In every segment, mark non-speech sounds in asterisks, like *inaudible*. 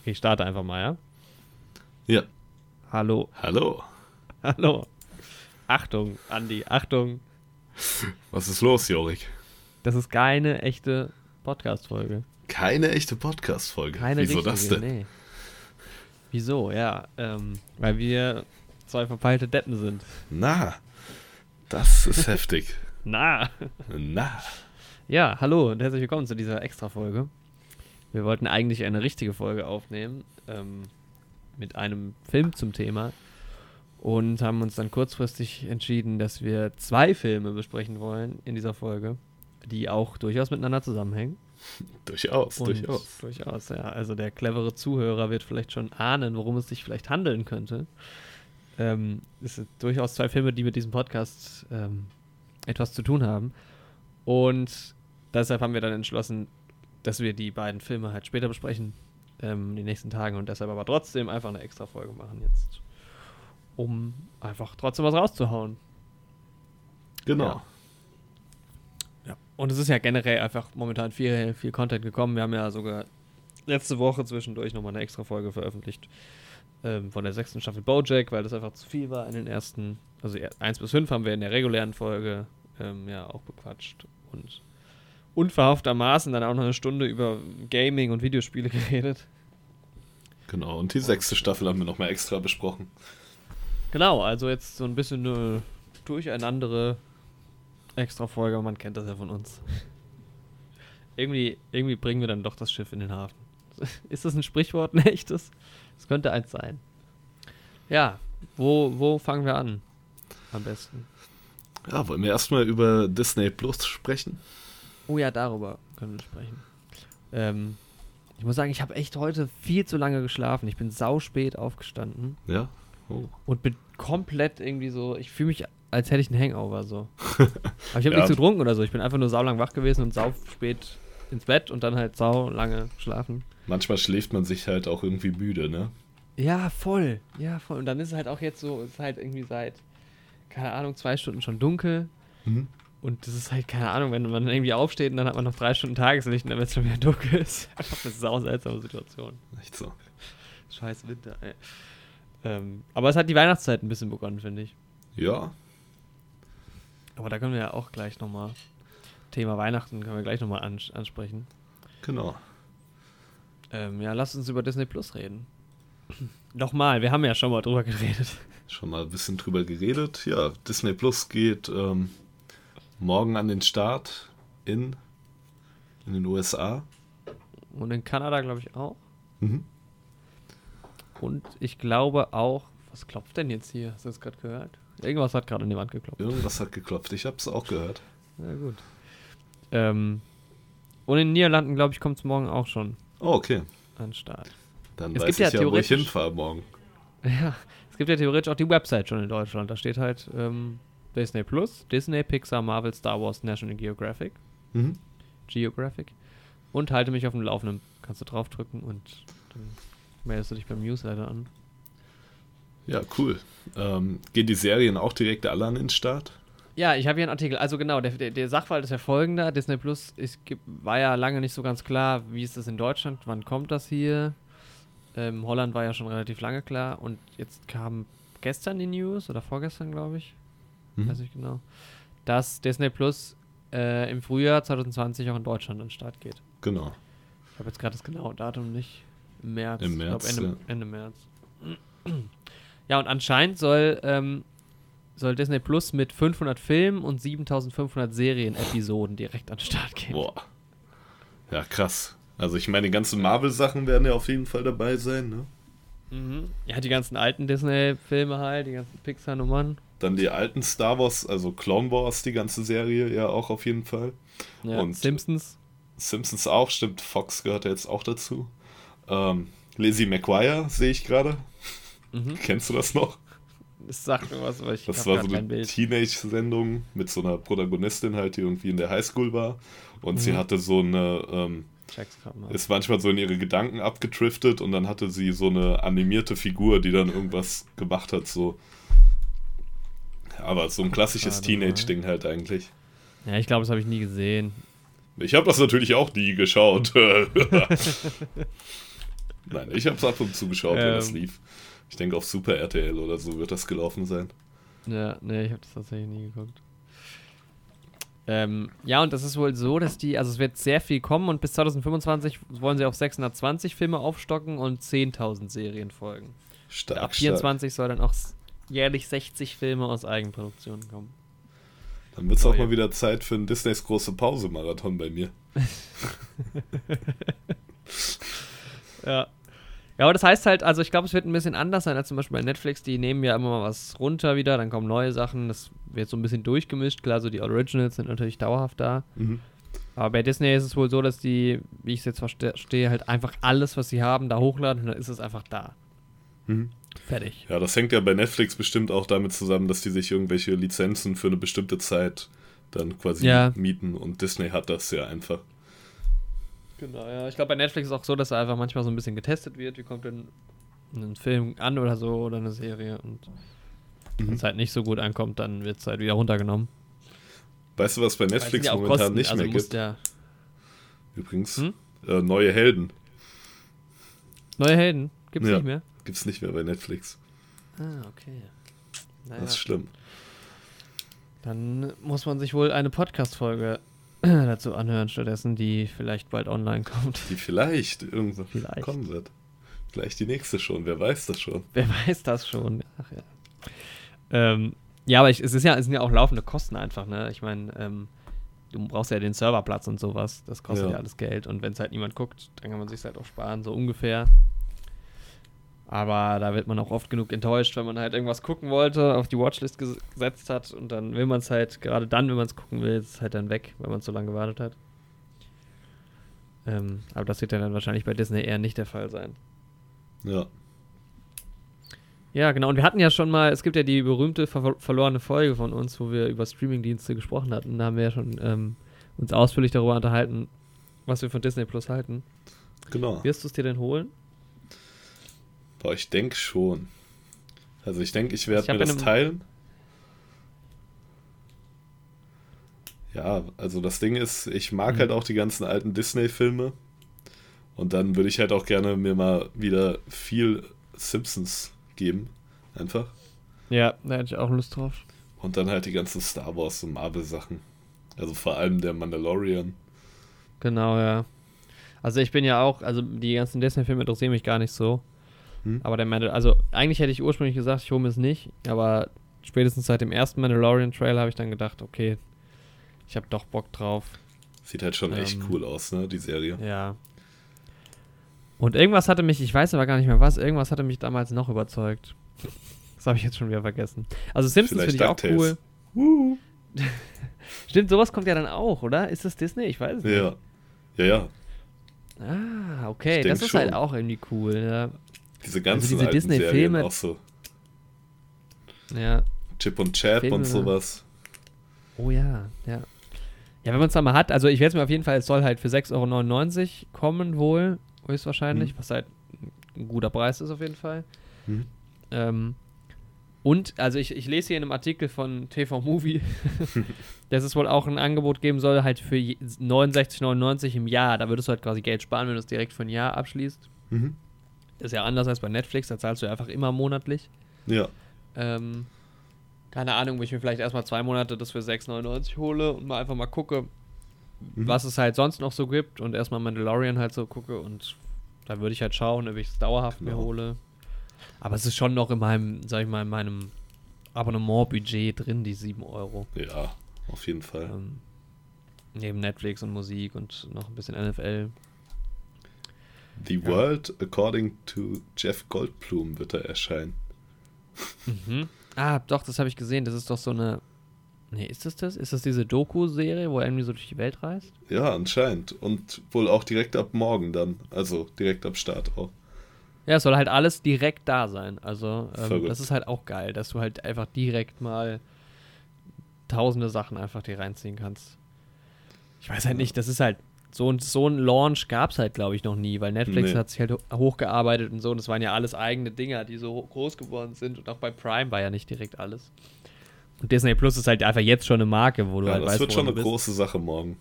Okay, ich starte einfach mal, ja? Ja. Hallo. Hallo. Hallo. Achtung, Andi, Achtung. Was ist los, Jorik? Das ist keine echte Podcast-Folge. Keine echte Podcast-Folge. Keine Wieso richtige, das denn? Nee. Wieso? Ja, ähm, weil wir zwei verpeilte Deppen sind. Na, das ist heftig. *laughs* Na. Na. Ja, hallo und herzlich willkommen zu dieser Extra-Folge. Wir wollten eigentlich eine richtige Folge aufnehmen ähm, mit einem Film zum Thema und haben uns dann kurzfristig entschieden, dass wir zwei Filme besprechen wollen in dieser Folge, die auch durchaus miteinander zusammenhängen. *laughs* Durchaus, Und durchaus. Durchaus, ja. Also der clevere Zuhörer wird vielleicht schon ahnen, worum es sich vielleicht handeln könnte. Ähm, es sind durchaus zwei Filme, die mit diesem Podcast ähm, etwas zu tun haben. Und deshalb haben wir dann entschlossen, dass wir die beiden Filme halt später besprechen, ähm, in den nächsten Tagen. Und deshalb aber trotzdem einfach eine extra Folge machen jetzt. Um einfach trotzdem was rauszuhauen. Genau. Ja. Ja. Und es ist ja generell einfach momentan viel, viel Content gekommen. Wir haben ja sogar letzte Woche zwischendurch nochmal eine extra Folge veröffentlicht ähm, von der sechsten Staffel Bojack, weil das einfach zu viel war in den ersten, also 1 bis 5 haben wir in der regulären Folge ähm, ja auch bequatscht und unverhofftermaßen dann auch noch eine Stunde über Gaming und Videospiele *laughs* geredet. Genau. Und die sechste Staffel haben wir nochmal extra besprochen. Genau, also jetzt so ein bisschen eine durcheinandere extra Folge, man kennt das ja von uns. irgendwie, irgendwie bringen wir dann doch das Schiff in den Hafen. *laughs* Ist das ein Sprichwort, ein echtes? Es könnte eins sein. Ja, wo, wo fangen wir an? Am besten. Ja, wollen wir erstmal über Disney Plus sprechen? Oh ja, darüber können wir sprechen. Ähm, ich muss sagen, ich habe echt heute viel zu lange geschlafen. Ich bin sauspät aufgestanden Ja. Oh. und bin komplett irgendwie so, ich fühle mich, als hätte ich einen Hangover so. *laughs* Aber ich habe Ja. nichts getrunken oder so. Ich bin einfach nur saulang wach gewesen und sau spät ins Bett und dann halt sau lange schlafen. Manchmal schläft man sich halt auch irgendwie müde, ne? Ja, voll. Ja, voll. Und dann ist es halt auch jetzt so, es ist halt irgendwie seit, keine Ahnung, zwei Stunden schon dunkel. Mhm. Und das ist halt, keine Ahnung, wenn man irgendwie aufsteht und dann hat man noch drei Stunden Tageslicht und dann wird es schon wieder dunkel. ist einfach eine sau seltsame Situation. Echt so. Scheiß Winter, ey. Ähm, aber es hat die Weihnachtszeit ein bisschen begonnen, finde ich. Ja. Aber da können wir ja auch gleich nochmal, Thema Weihnachten können wir gleich nochmal ans ansprechen. Genau. Ähm, ja, lasst uns über Disney Plus reden. *clears throat* Nochmal, wir haben ja schon mal drüber geredet. Schon mal ein bisschen drüber geredet. Ja, Disney Plus geht ähm, morgen an den Start in, in den USA. Und in Kanada, glaube ich, auch. Mhm. Und ich glaube auch, was klopft denn jetzt hier? Hast du das gerade gehört? Irgendwas hat gerade an die Wand geklopft. Irgendwas hat geklopft. Ich habe es auch gehört. Na gut. Ähm, und in den Niederlanden, glaube ich, kommt es morgen auch schon Oh, okay. an den Start. Dann Es weiß gibt ja ich ja, wo ich theoretisch- hinfahre morgen. *laughs* Ja, es gibt ja theoretisch auch die Website schon in Deutschland. Da steht halt ähm, Disney Plus, Disney, Pixar, Marvel, Star Wars, National Geographic. Mhm. Geographic. Und halte mich auf dem Laufenden. Kannst du draufdrücken und dann meldest du dich beim Newsletter an. Ja, cool. Ähm, gehen die Serien auch direkt alle an den Start? Ja, ich habe hier einen Artikel. Also genau, der, der, der Sachverhalt ist ja folgender. Disney Plus ist, war ja lange nicht so ganz klar, wie ist das in Deutschland, wann kommt das hier. Ähm, Holland war ja schon relativ lange klar und jetzt kam gestern die News oder vorgestern, glaube ich, Mhm. weiß nicht genau, dass Disney Plus äh, im Frühjahr 2020 auch in Deutschland an den Start geht. Genau. Ich habe jetzt gerade das genaue Datum nicht. Im März. Im ich glaub, März, Ende, Ende März. *clears throat* Ja, und anscheinend soll, ähm, soll Disney Plus mit 500 Filmen und 7500 Serien-Episoden direkt an den Start gehen. Boah. Ja, krass. Also ich meine, die ganzen Marvel-Sachen werden ja auf jeden Fall dabei sein, ne? Mhm. Ja, die ganzen alten Disney-Filme halt, die ganzen Pixar-Nummern. Dann die alten Star Wars, also Clone Wars, die ganze Serie ja auch auf jeden Fall. Ja, Und- Simpsons. Simpsons auch, stimmt, Fox gehört ja jetzt auch dazu. Ähm, Lizzie McGuire sehe ich gerade. Mhm. *laughs* Kennst du das noch? Das sagt mir was, aber ich Das war so eine. Teenage-Sendung mit so einer Protagonistin halt, die irgendwie in der Highschool war. Und sie Mhm. hatte so eine, ähm, ist manchmal so in ihre Gedanken abgedriftet und dann hatte sie so eine animierte Figur, die dann irgendwas gemacht hat, so. Aber so ein klassisches Teenage-Ding halt eigentlich. Ja, ich glaube, das habe ich nie gesehen. Ich habe das natürlich auch nie geschaut. *laughs* *laughs* Nein, ich habe es ab und zu geschaut, wenn das Ähm. lief. Ich denke, auf Super RTL oder so wird das gelaufen sein. Ja, nee, ich habe das tatsächlich nie geguckt. Ähm, ja, und das ist wohl so, dass die, also es wird sehr viel kommen und bis 2025 wollen sie auf 620 Filme aufstocken und 10.000 Serien folgen. Stark, Ab stark. 24 soll dann auch jährlich 60 Filme aus Eigenproduktion kommen. Dann wird es auch mal wieder Zeit für einen Disneys große Pause-Marathon bei mir. *laughs* Ja. Ja, aber das heißt halt, also ich glaube, es wird ein bisschen anders sein als zum Beispiel bei Netflix. Die nehmen ja immer mal was runter wieder, dann kommen neue Sachen. Das wird so ein bisschen durchgemischt. Klar, so die Originals sind natürlich dauerhaft da. Mhm. Aber bei Disney ist es wohl so, dass die, wie ich es jetzt verstehe, halt einfach alles, was sie haben, da hochladen und dann ist es einfach da. Mhm. Fertig. Ja, das hängt ja bei Netflix bestimmt auch damit zusammen, dass die sich irgendwelche Lizenzen für eine bestimmte Zeit dann quasi Ja. mieten und Disney hat das ja einfach. Genau, ja. Ich glaube, bei Netflix ist es auch so, dass da einfach manchmal so ein bisschen getestet wird. Wie kommt denn ein Film an oder so oder eine Serie und wenn Mhm. es halt nicht so gut ankommt, dann wird es halt wieder runtergenommen. Weißt du, was bei Netflix ja auch momentan Kosten, nicht also mehr gibt? Ja Übrigens, Hm? äh, neue Helden Neue Helden gibt's Ja. nicht mehr. Gibt's nicht mehr bei Netflix. Ah, okay. Naja, Das ist schlimm. dann muss man sich wohl eine Podcast-Folge *clears throat* dazu anhören stattdessen, die vielleicht bald online kommt. Die vielleicht irgendwo Vielleicht. kommen wird. Vielleicht die nächste schon, wer weiß das schon. Wer weiß das schon? Ach ja. Ähm, ja, aber ich, es, ist ja, es sind ja auch laufende Kosten einfach, ne? Ich meine, ähm, du brauchst ja den Serverplatz und sowas. Das kostet ja, Ja. alles Geld. Und wenn es halt niemand guckt, dann kann man sich halt auch sparen, so ungefähr. Aber da wird man auch oft genug enttäuscht, wenn man halt irgendwas gucken wollte, auf die Watchlist ges- gesetzt hat und dann will man es halt, gerade dann, wenn man es gucken will, ist es halt dann weg, weil man so lange gewartet hat. Ähm, aber das wird ja dann wahrscheinlich bei Disney eher nicht der Fall sein. Ja. Ja, genau. Und wir hatten ja schon mal, es gibt ja die berühmte ver verlorene Folge von uns, wo wir über Streamingdienste gesprochen hatten. Da haben wir ja schon ähm, uns ausführlich darüber unterhalten, was wir von Disney Plus halten. Genau. Wirst du es dir denn holen? Boah, ich denke schon. Also ich denke, ich werde mir das teilen. Ja, also das Ding ist, ich mag Mhm. halt auch die ganzen alten Disney-Filme. Und dann würde ich halt auch gerne mir mal wieder viel Simpsons geben. Einfach. Ja, da hätte ich auch Lust drauf. Und dann halt die ganzen Star Wars und Marvel-Sachen. Also vor allem der Mandalorian. Genau, ja. Also ich bin ja auch, also die ganzen Disney-Filme interessieren mich gar nicht so. Hm? Aber der Mandal also eigentlich hätte ich ursprünglich gesagt, ich hole mir es nicht, aber spätestens seit dem ersten Mandalorian-Trailer habe ich dann gedacht, okay, ich habe doch Bock drauf. Sieht halt schon echt Ähm, cool aus, ne, die Serie. Ja. Und irgendwas hatte mich, ich weiß aber gar nicht mehr was, irgendwas hatte mich damals noch überzeugt. *laughs* Das habe ich jetzt schon wieder vergessen. Also Simpsons finde ich auch cool. *laughs* Stimmt, sowas kommt ja dann auch, oder? Ist das Disney? Ich weiß es nicht. Ja. Ja, ja. Ah, okay, das ist halt schon. auch irgendwie cool. Ja. Diese ganzen diese alten Disney-Filme- auch so. ja. Chip und Chap Filme. und sowas. Oh ja, ja. Ja, wenn man es dann mal hat, also ich werde es mir auf jeden Fall, es soll halt für 6,99 Euro kommen wohl, höchstwahrscheinlich, Mhm. was halt ein guter Preis ist auf jeden Fall. Hm. Ähm, und, also ich, ich lese hier in einem Artikel von TV Movie, *laughs* dass es wohl auch ein Angebot geben soll, halt für je- 69,99 im Jahr. Da würdest du halt quasi Geld sparen, wenn du es direkt für ein Jahr abschließt. Mhm. Das ist ja anders als bei Netflix, da zahlst du einfach immer monatlich. Ja. Ähm, keine Ahnung, wo ich mir vielleicht erstmal zwei Monate das für 6,99 hole und mal einfach mal gucke, Mhm. was es halt sonst noch so gibt und erstmal Mandalorian halt so gucke und da würde ich halt schauen, ob ich es dauerhaft mir Genau. hole. Aber es ist schon noch in meinem, sag ich mal, in meinem Abonnement-Budget drin, die 7 Euro. Ja, auf jeden Fall. Ähm, neben Netflix und Musik und noch ein bisschen NFL. The ja. World According to Jeff Goldblum wird da erscheinen. Mhm. Ah, doch, das habe ich gesehen. Das ist doch so eine. Nee, ist das das? Ist das diese Doku-Serie, wo er irgendwie so durch die Welt reist? Ja, anscheinend. Und wohl auch direkt ab morgen dann. Also direkt ab Start auch. Ja, es soll halt alles direkt da sein. Also, ähm, das ist halt auch geil, dass du halt einfach direkt mal tausende Sachen einfach dir reinziehen kannst. Ich weiß halt Ja. nicht, das ist halt so, ein- so ein Launch gab es halt, glaube ich, noch nie, weil Netflix Nee. hat sich halt ho- hochgearbeitet und so und das waren ja alles eigene Dinger, die so groß geworden sind und auch bei Prime war ja nicht direkt alles. Und Disney Plus ist halt einfach jetzt schon eine Marke, wo du Ja, halt das weißt, wird schon eine bist. große Sache morgen.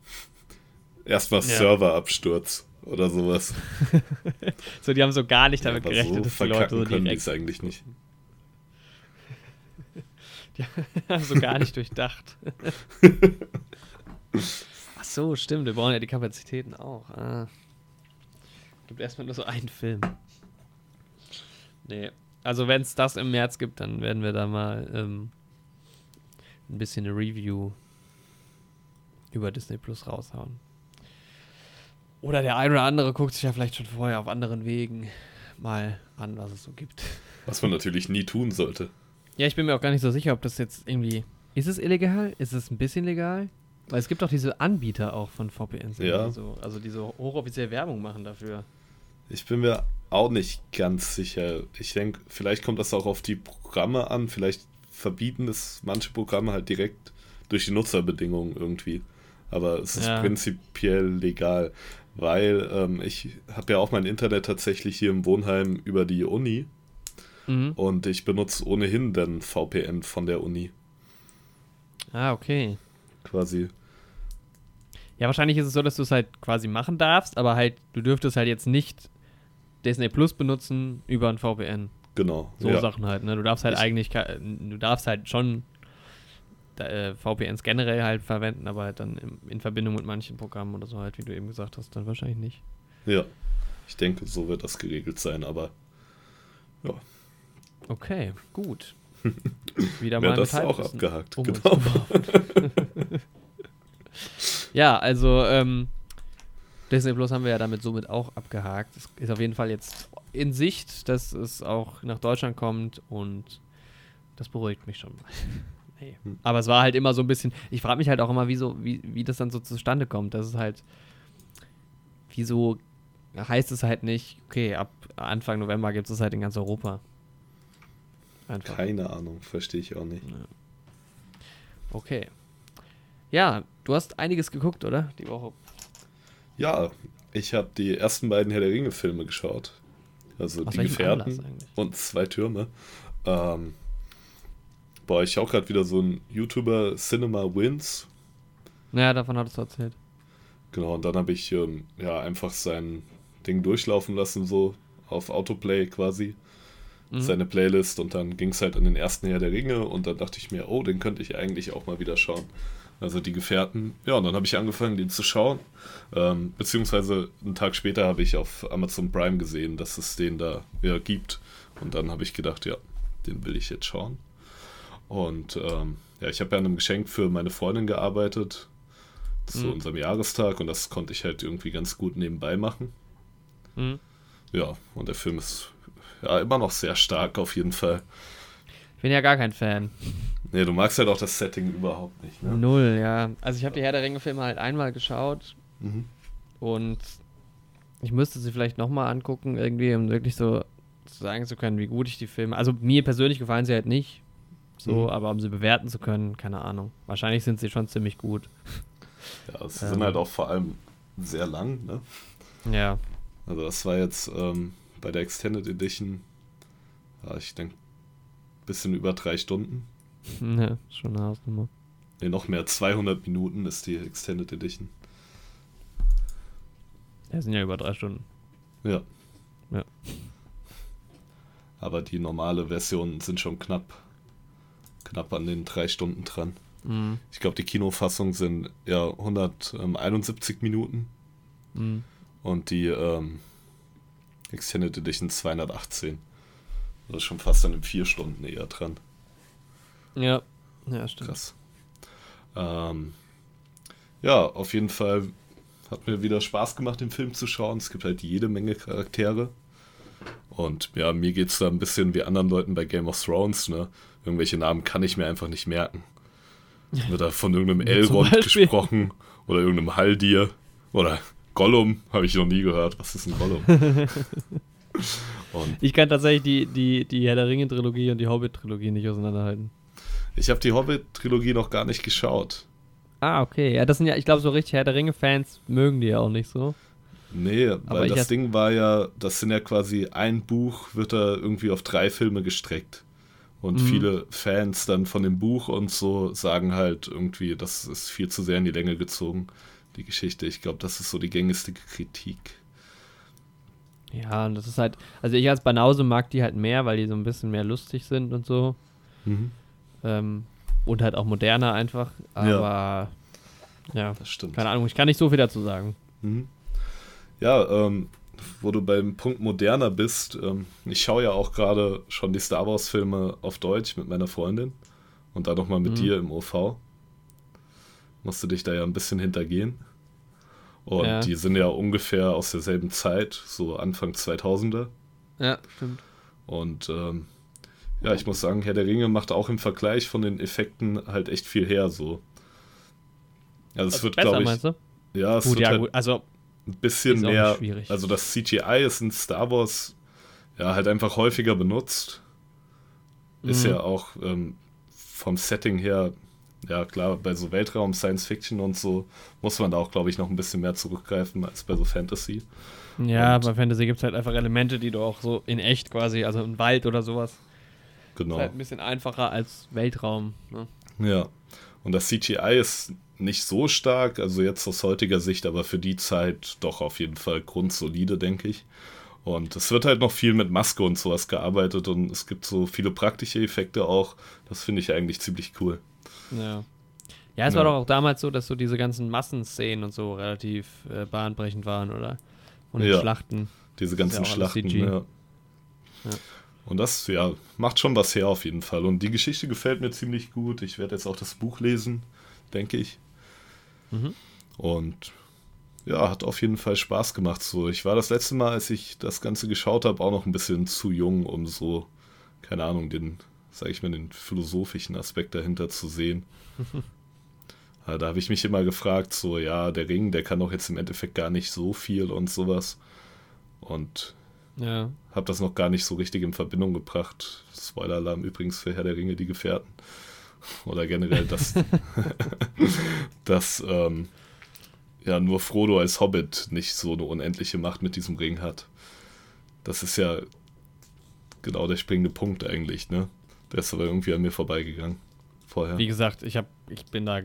*laughs* Erstmal Ja. Serverabsturz oder sowas. *laughs* so, die haben so gar nicht damit ja, gerechnet, so dass die Leute so können direkt. können eigentlich nicht. *laughs* Die haben so gar nicht durchdacht. Ach so, stimmt, wir brauchen ja die Kapazitäten auch. Ah. Gibt erstmal nur so einen Film. Nee. Also wenn es das im März gibt, dann werden wir da mal ähm, ein bisschen eine Review über Disney Plus raushauen. Oder der eine oder andere guckt sich ja vielleicht schon vorher auf anderen Wegen mal an, was es so gibt. Was man natürlich nie tun sollte. Ja, ich bin mir auch gar nicht so sicher, ob das jetzt irgendwie. Ist es illegal? Ist es ein bisschen legal? Weil es gibt auch diese Anbieter auch von VPNs. Ja. So, also die so hochoffiziell Werbung machen dafür. Ich bin mir auch nicht ganz sicher. Ich denke, vielleicht kommt das auch auf die Programme an. Vielleicht verbieten es manche Programme halt direkt durch die Nutzerbedingungen irgendwie. Aber es ist ja. prinzipiell legal, weil ähm, ich habe ja auch mein Internet tatsächlich hier im Wohnheim über die Uni. Mhm. Und ich benutze ohnehin dann VPN von der Uni. Ah, okay. Quasi. Ja, wahrscheinlich ist es so, dass du es halt quasi machen darfst, aber halt, du dürftest halt jetzt nicht Disney Plus benutzen über ein VPN. Genau. So ja. Sachen halt, ne? Du darfst halt ich eigentlich, du darfst halt schon äh, VPNs generell halt verwenden, aber halt dann in, in Verbindung mit manchen Programmen oder so halt, wie du eben gesagt hast, dann wahrscheinlich nicht. Ja, ich denke, so wird das geregelt sein, aber ja. Okay, gut. *laughs* Wieder mal ja, das ist auch abgehakt, um genau. *laughs* ja, also ähm, Disney Plus haben wir ja damit somit auch abgehakt. Es ist auf jeden Fall jetzt in Sicht, dass es auch nach Deutschland kommt und das beruhigt mich schon mal. *laughs* hey. Hm. Aber es war halt immer so ein bisschen, ich frage mich halt auch immer, wie, so, wie, wie das dann so zustande kommt. Das ist halt, wieso heißt es halt nicht, okay, ab Anfang November gibt es halt in ganz Europa. Einfach. Keine Ahnung, verstehe ich auch nicht. Okay. Ja, du hast einiges geguckt, oder? Die Woche. Ja, ich habe die ersten beiden Herr der Ringe-Filme geschaut. Also Aus die Gefährten und zwei Türme. Ähm, boah, ich auch gerade wieder so ein YouTuber Cinema Wins. Ja, davon hattest du erzählt. Genau, und dann habe ich ähm, ja einfach sein Ding durchlaufen lassen, so auf Autoplay quasi. Mhm. Seine Playlist und dann ging es halt an den ersten Herr der Ringe und dann dachte ich mir, oh, den könnte ich eigentlich auch mal wieder schauen. Also die Gefährten. Ja, und dann habe ich angefangen, den zu schauen. Ähm, beziehungsweise einen Tag später habe ich auf Amazon Prime gesehen, dass es den da wieder gibt. Und dann habe ich gedacht, ja, den will ich jetzt schauen. Und ähm, ja, ich habe ja an einem Geschenk für meine Freundin gearbeitet zu mhm. unserem Jahrestag und das konnte ich halt irgendwie ganz gut nebenbei machen. Mhm. Ja, und der Film ist ja immer noch sehr stark auf jeden Fall. Ich bin ja gar kein Fan. Nee, du magst halt auch das Setting überhaupt nicht, ne? Null, ja. Also ich habe die Herr der Ringe-Filme halt einmal geschaut mhm. und ich müsste sie vielleicht nochmal angucken, irgendwie, um wirklich so sagen zu können, wie gut ich die Filme. Also mir persönlich gefallen sie halt nicht. So, mhm. aber um sie bewerten zu können, keine Ahnung. Wahrscheinlich sind sie schon ziemlich gut. Ja, sie ähm. sind halt auch vor allem sehr lang, ne? Ja. Also das war jetzt ähm, bei der Extended Edition, ja, ich denke, bisschen über drei Stunden. *laughs* Ja, schon eine Hausnummer. Ne, noch mehr, 200 Minuten ist die Extended Edition. Ja, sind ja über drei Stunden. Ja. Ja. Aber die normale Version sind schon knapp, knapp an den drei Stunden dran. Mhm. Ich glaube, die Kinofassung sind ja 171 Minuten. Mhm. Und die ähm, Extended Edition 218. Das ist schon fast an den vier Stunden eher dran. Ja, ja, stimmt. Krass. Ähm, ja, auf jeden Fall hat mir wieder Spaß gemacht, den Film zu schauen. Es gibt halt jede Menge Charaktere. Und ja, mir geht es da ein bisschen wie anderen Leuten bei Game of Thrones, ne? Irgendwelche Namen kann ich mir einfach nicht merken. *laughs* Wird da von irgendeinem Elrond gesprochen oder irgendeinem Haldir oder Gollum, habe ich noch nie gehört. Was ist ein Gollum? *laughs* ich kann tatsächlich die, die, die Herr der Ringe-Trilogie und die Hobbit-Trilogie nicht auseinanderhalten. Ich habe die Hobbit-Trilogie noch gar nicht geschaut. Ah, okay. Ja, das sind ja, ich glaube, so richtig Herr der Ringe-Fans mögen die ja auch nicht so. Nee, weil das Ding war ja, das sind ja quasi ein Buch, wird da irgendwie auf drei Filme gestreckt. Und mhm. viele Fans dann von dem Buch und so sagen halt irgendwie, das ist viel zu sehr in die Länge gezogen, die Geschichte. Ich glaube, das ist so die gängigste Kritik. Ja, und das ist halt, also ich als Banause mag die halt mehr, weil die so ein bisschen mehr lustig sind und so. Mhm. Ähm, und halt auch moderner einfach. Aber ja, Das stimmt. keine Ahnung, ich kann nicht so viel dazu sagen. Mhm. Ja, ähm, wo du beim Punkt moderner bist, ähm, ich schaue ja auch gerade schon die Star Wars-Filme auf Deutsch mit meiner Freundin und dann nochmal mit Mhm. dir im OV. Musste dich da ja ein bisschen hintergehen. Und Ja. die sind ja ungefähr aus derselben Zeit, so Anfang 2000er. Ja, stimmt. Und ähm, ja, ich muss sagen, Herr der Ringe macht auch im Vergleich von den Effekten halt echt viel her, so. Also es Also wird, besser, glaube ich, meinst du? ja, es Gut, wird ja, halt gut. Also, ein bisschen mehr. Also das CGI ist in Star Wars ja halt einfach häufiger benutzt. Ist Mhm. ja auch ähm, vom Setting her, ja klar, bei so Weltraum, Science Fiction und so muss man da auch, glaube ich, noch ein bisschen mehr zurückgreifen als bei so Fantasy. ja, Und- bei Fantasy gibt es halt einfach Elemente, die du auch so in echt quasi, also im Wald oder sowas, Genau. ist halt ein bisschen einfacher als Weltraum. Ne? Ja. Und das CGI ist nicht so stark, also jetzt aus heutiger Sicht, aber für die Zeit doch auf jeden Fall grundsolide, denke ich. Und es wird halt noch viel mit Maske und sowas gearbeitet und es gibt so viele praktische Effekte auch. Das finde ich eigentlich ziemlich cool. Ja. Ja, es Ja. war doch auch damals so, dass so diese ganzen Massenszenen und so relativ äh, bahnbrechend waren, oder? Und Ja. Schlachten. Diese ganzen ja Schlachten. Ja. Und das, ja, macht schon was her auf jeden Fall. Und die Geschichte gefällt mir ziemlich gut. Ich werde jetzt auch das Buch lesen, denke ich. Mhm. Und ja, hat auf jeden Fall Spaß gemacht. So, ich war das letzte Mal, als ich das Ganze geschaut habe, auch noch ein bisschen zu jung, um so, keine Ahnung, den, sag ich mal, den philosophischen Aspekt dahinter zu sehen. *laughs* Da habe ich mich immer gefragt, so, ja, der Ring, der kann doch jetzt im Endeffekt gar nicht so viel und sowas. Und Ja. habe das noch gar nicht so richtig in Verbindung gebracht. Spoiler-Alarm übrigens für Herr der Ringe, die Gefährten. *laughs* Oder generell, dass, *laughs* dass ähm, ja nur Frodo als Hobbit nicht so eine unendliche Macht mit diesem Ring hat. Das ist ja genau der springende Punkt eigentlich, ne? Der ist aber irgendwie an mir vorbeigegangen. Vorher. Wie gesagt, ich, hab, ich bin da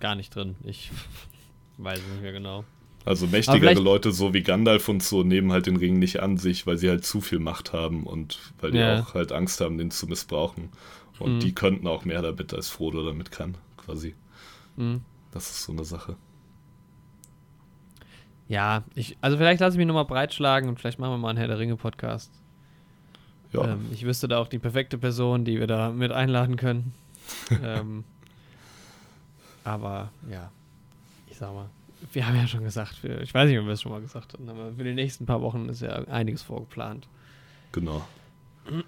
gar nicht drin. Ich *laughs* weiß nicht mehr genau. Also mächtigere Leute, so wie Gandalf und so, nehmen halt den Ring nicht an sich, weil sie halt zu viel Macht haben und weil die Ja. auch halt Angst haben, den zu missbrauchen. Und Mhm. die könnten auch mehr damit, als Frodo damit kann, quasi. Mhm. Das ist so eine Sache. Ja, ich, also vielleicht lasse ich mich nochmal breitschlagen und vielleicht machen wir mal einen Herr der Ringe-Podcast. Ja, Ähm, ich wüsste da auch die perfekte Person, die wir da mit einladen können. *laughs* ähm, aber ja, ich sag mal, wir haben ja schon gesagt, für, ich weiß nicht, ob wir es schon mal gesagt haben, aber für die nächsten paar Wochen ist ja einiges vorgeplant. genau.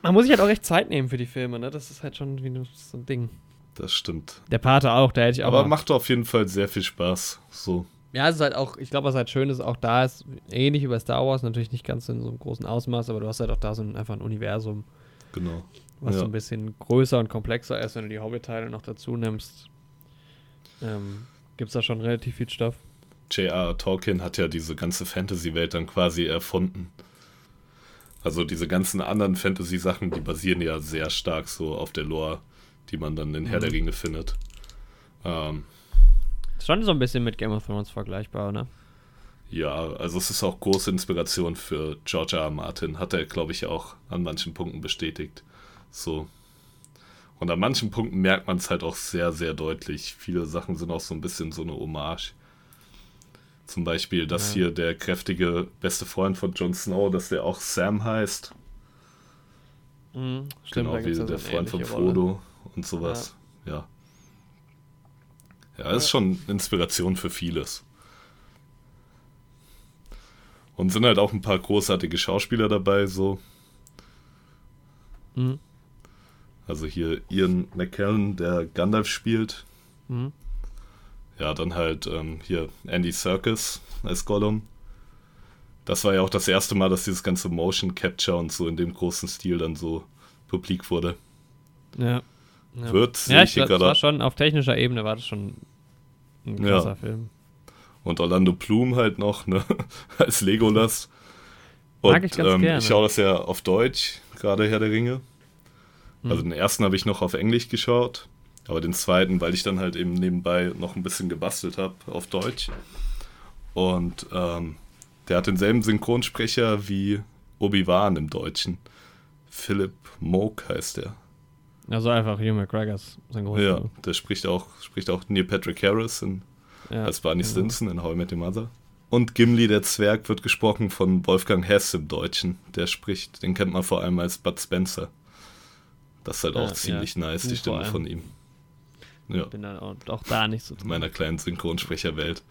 Man muss sich halt auch echt Zeit nehmen für die Filme, ne? Das ist halt schon wie so ein Ding. Das stimmt. Der Pate auch, da hätte ich auch. Aber macht auf jeden Fall sehr viel Spaß. So. Ja, es ist halt auch, ich glaube, was halt schön ist, auch da ist ähnlich wie bei Star Wars, natürlich nicht ganz in so einem großen Ausmaß, aber du hast halt auch da so ein, einfach ein Universum, Genau. was Ja. so ein bisschen größer und komplexer ist, wenn du die Hobbit-Teile noch dazu nimmst. Ähm, Gibt es da schon relativ viel Stoff? J.R.R. Tolkien hat ja diese ganze Fantasy-Welt dann quasi erfunden. Also diese ganzen anderen Fantasy-Sachen, die basieren ja sehr stark so auf der Lore, die man dann in Herr Mhm. der Ringe findet. Ähm, schon so ein bisschen mit Game of Thrones vergleichbar, ne? ja, also es ist auch große Inspiration für George R. R. Martin, hat er, glaube ich, auch an manchen Punkten bestätigt. So. Und an manchen Punkten merkt man es halt auch sehr, sehr deutlich. Viele Sachen sind auch so ein bisschen so eine Hommage. Zum Beispiel, dass Ja. hier der kräftige beste Freund von Jon Snow, dass der auch Sam heißt. Mhm, genau da wie der Freund von ähnliche Rolle. Frodo und sowas. Ja. Ja, ist schon Inspiration für vieles. Und sind halt auch ein paar großartige Schauspieler dabei, so. Mhm. Also hier Ian McKellen, der Gandalf spielt. Mhm. Ja, dann halt ähm, hier Andy Serkis als Gollum. Das war ja auch das erste Mal, dass dieses ganze Motion Capture und so in dem großen Stil dann so publik wurde. Ja. Ja. Wird, ja, ich ich hier glaub, das war schon auf technischer Ebene war das schon ein Ja. krasser Film. Und Orlando Bloom halt noch, ne? *laughs* Als Legolas. Und Mag ich ganz ähm, gerne. ich schaue das ja auf Deutsch, gerade Herr der Ringe. Mhm. Also den ersten habe ich noch auf Englisch geschaut, aber den zweiten, weil ich dann halt eben nebenbei noch ein bisschen gebastelt habe auf Deutsch. Und ähm, der hat denselben Synchronsprecher wie Obi-Wan im Deutschen. Philip Moog heißt er. Also einfach Hugh McGregors, sein Ja, der spricht auch, spricht auch Neil Patrick Harris in, ja, als Barney genau. Stinson in How I Met Your Mother. Und Gimli, der Zwerg, wird gesprochen von Wolfgang Hess im Deutschen. Der spricht, den kennt man vor allem als Bud Spencer. Das ist halt auch ziemlich ja. nice, die Stimme von ihm. Ja. Ich bin dann auch, auch da nicht so. In meiner kleinen Synchronsprecherwelt.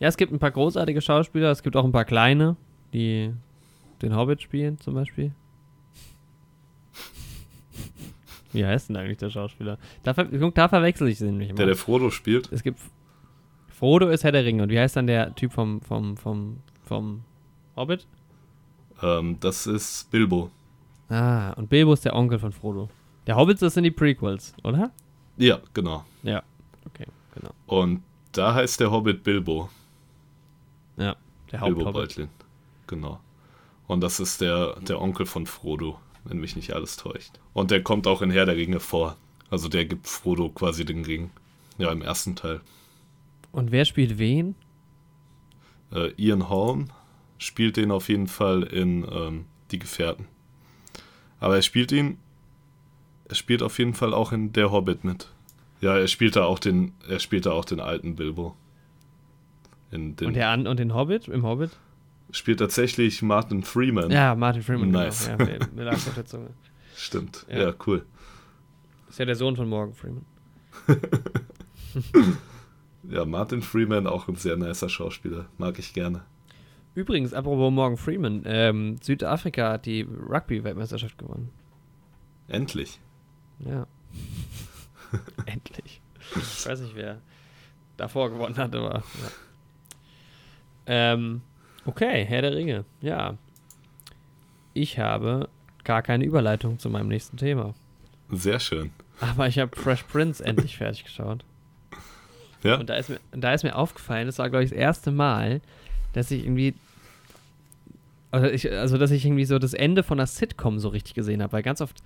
Ja, es gibt ein paar großartige Schauspieler, es gibt auch ein paar kleine, die den Hobbit spielen zum Beispiel. Wie heißt denn eigentlich der Schauspieler? Da, ver da verwechsel ich sie nämlich immer. Der, der Frodo spielt? Es gibt. Frodo ist Herr der Ringe. Und wie heißt dann der Typ vom, vom, vom, vom Hobbit? Ähm, das ist Bilbo. Ah, und Bilbo ist der Onkel von Frodo. Der Hobbit, das sind die Prequels, oder? Ja, genau. Ja, okay, genau. Und da heißt der Hobbit Bilbo. Ja, der Haupthobbit. Bilbo Beutlin. Genau. Und das ist der, der Onkel von Frodo, wenn mich nicht alles täuscht. Und der kommt auch in Herr der Ringe vor. Also der gibt Frodo quasi den Ring. Ja, im ersten Teil. Und wer spielt wen? Äh, Ian Holm spielt den auf jeden Fall in ähm, Die Gefährten. Aber er spielt ihn. Er spielt auf jeden Fall auch in Der Hobbit mit. Ja, er spielt da auch den, er spielt da auch den alten Bilbo. und, der An und den Hobbit im Hobbit? Spielt tatsächlich Martin Freeman. Ja, Martin Freeman. Genau. Nice. Genau. Ja, mir, lag auf der Zunge. Stimmt. Ja. ja, cool. Ist ja der Sohn von Morgan Freeman. *laughs* ja, Martin Freeman, auch ein sehr nicer Schauspieler. Mag ich gerne. Übrigens, apropos Morgan Freeman, ähm, Südafrika hat die Rugby-Weltmeisterschaft gewonnen. Endlich. Ja. *laughs* Endlich. Ich weiß nicht, wer davor gewonnen hat, aber. Ja. Ähm, Okay, Herr der Ringe. Ja. Ich habe gar keine Überleitung zu meinem nächsten Thema. Sehr schön. Aber ich habe Fresh Prince *laughs* endlich fertig geschaut. Ja. Und da ist mir, da ist mir aufgefallen, das war, glaube ich, das erste Mal, dass ich irgendwie. Also, ich, also, dass ich irgendwie so das Ende von einer Sitcom so richtig gesehen habe, weil ganz oft.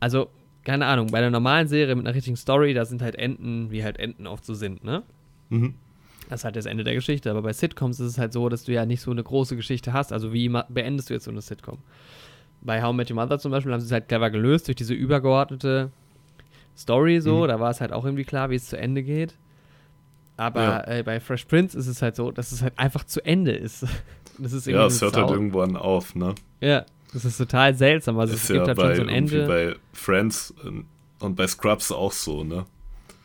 Also, keine Ahnung, bei einer normalen Serie mit einer richtigen Story, da sind halt Enden, wie halt Enden oft so sind, ne? Mhm. Das ist halt das Ende der Geschichte. Aber bei Sitcoms ist es halt so, dass du ja nicht so eine große Geschichte hast. Also wie beendest du jetzt so eine Sitcom? Bei How I Met Your Mother zum Beispiel haben sie es halt clever gelöst durch diese übergeordnete Story so. Mhm. Da war es halt auch irgendwie klar, wie es zu Ende geht. Aber ja. äh, bei Fresh Prince ist es halt so, dass es halt einfach zu Ende ist. *laughs* Das ist ja, es hört halt irgendwann auf, ne? Ja, das ist total seltsam. Also es gibt ja halt schon so ein Ende. bei Friends und bei Scrubs auch so, ne?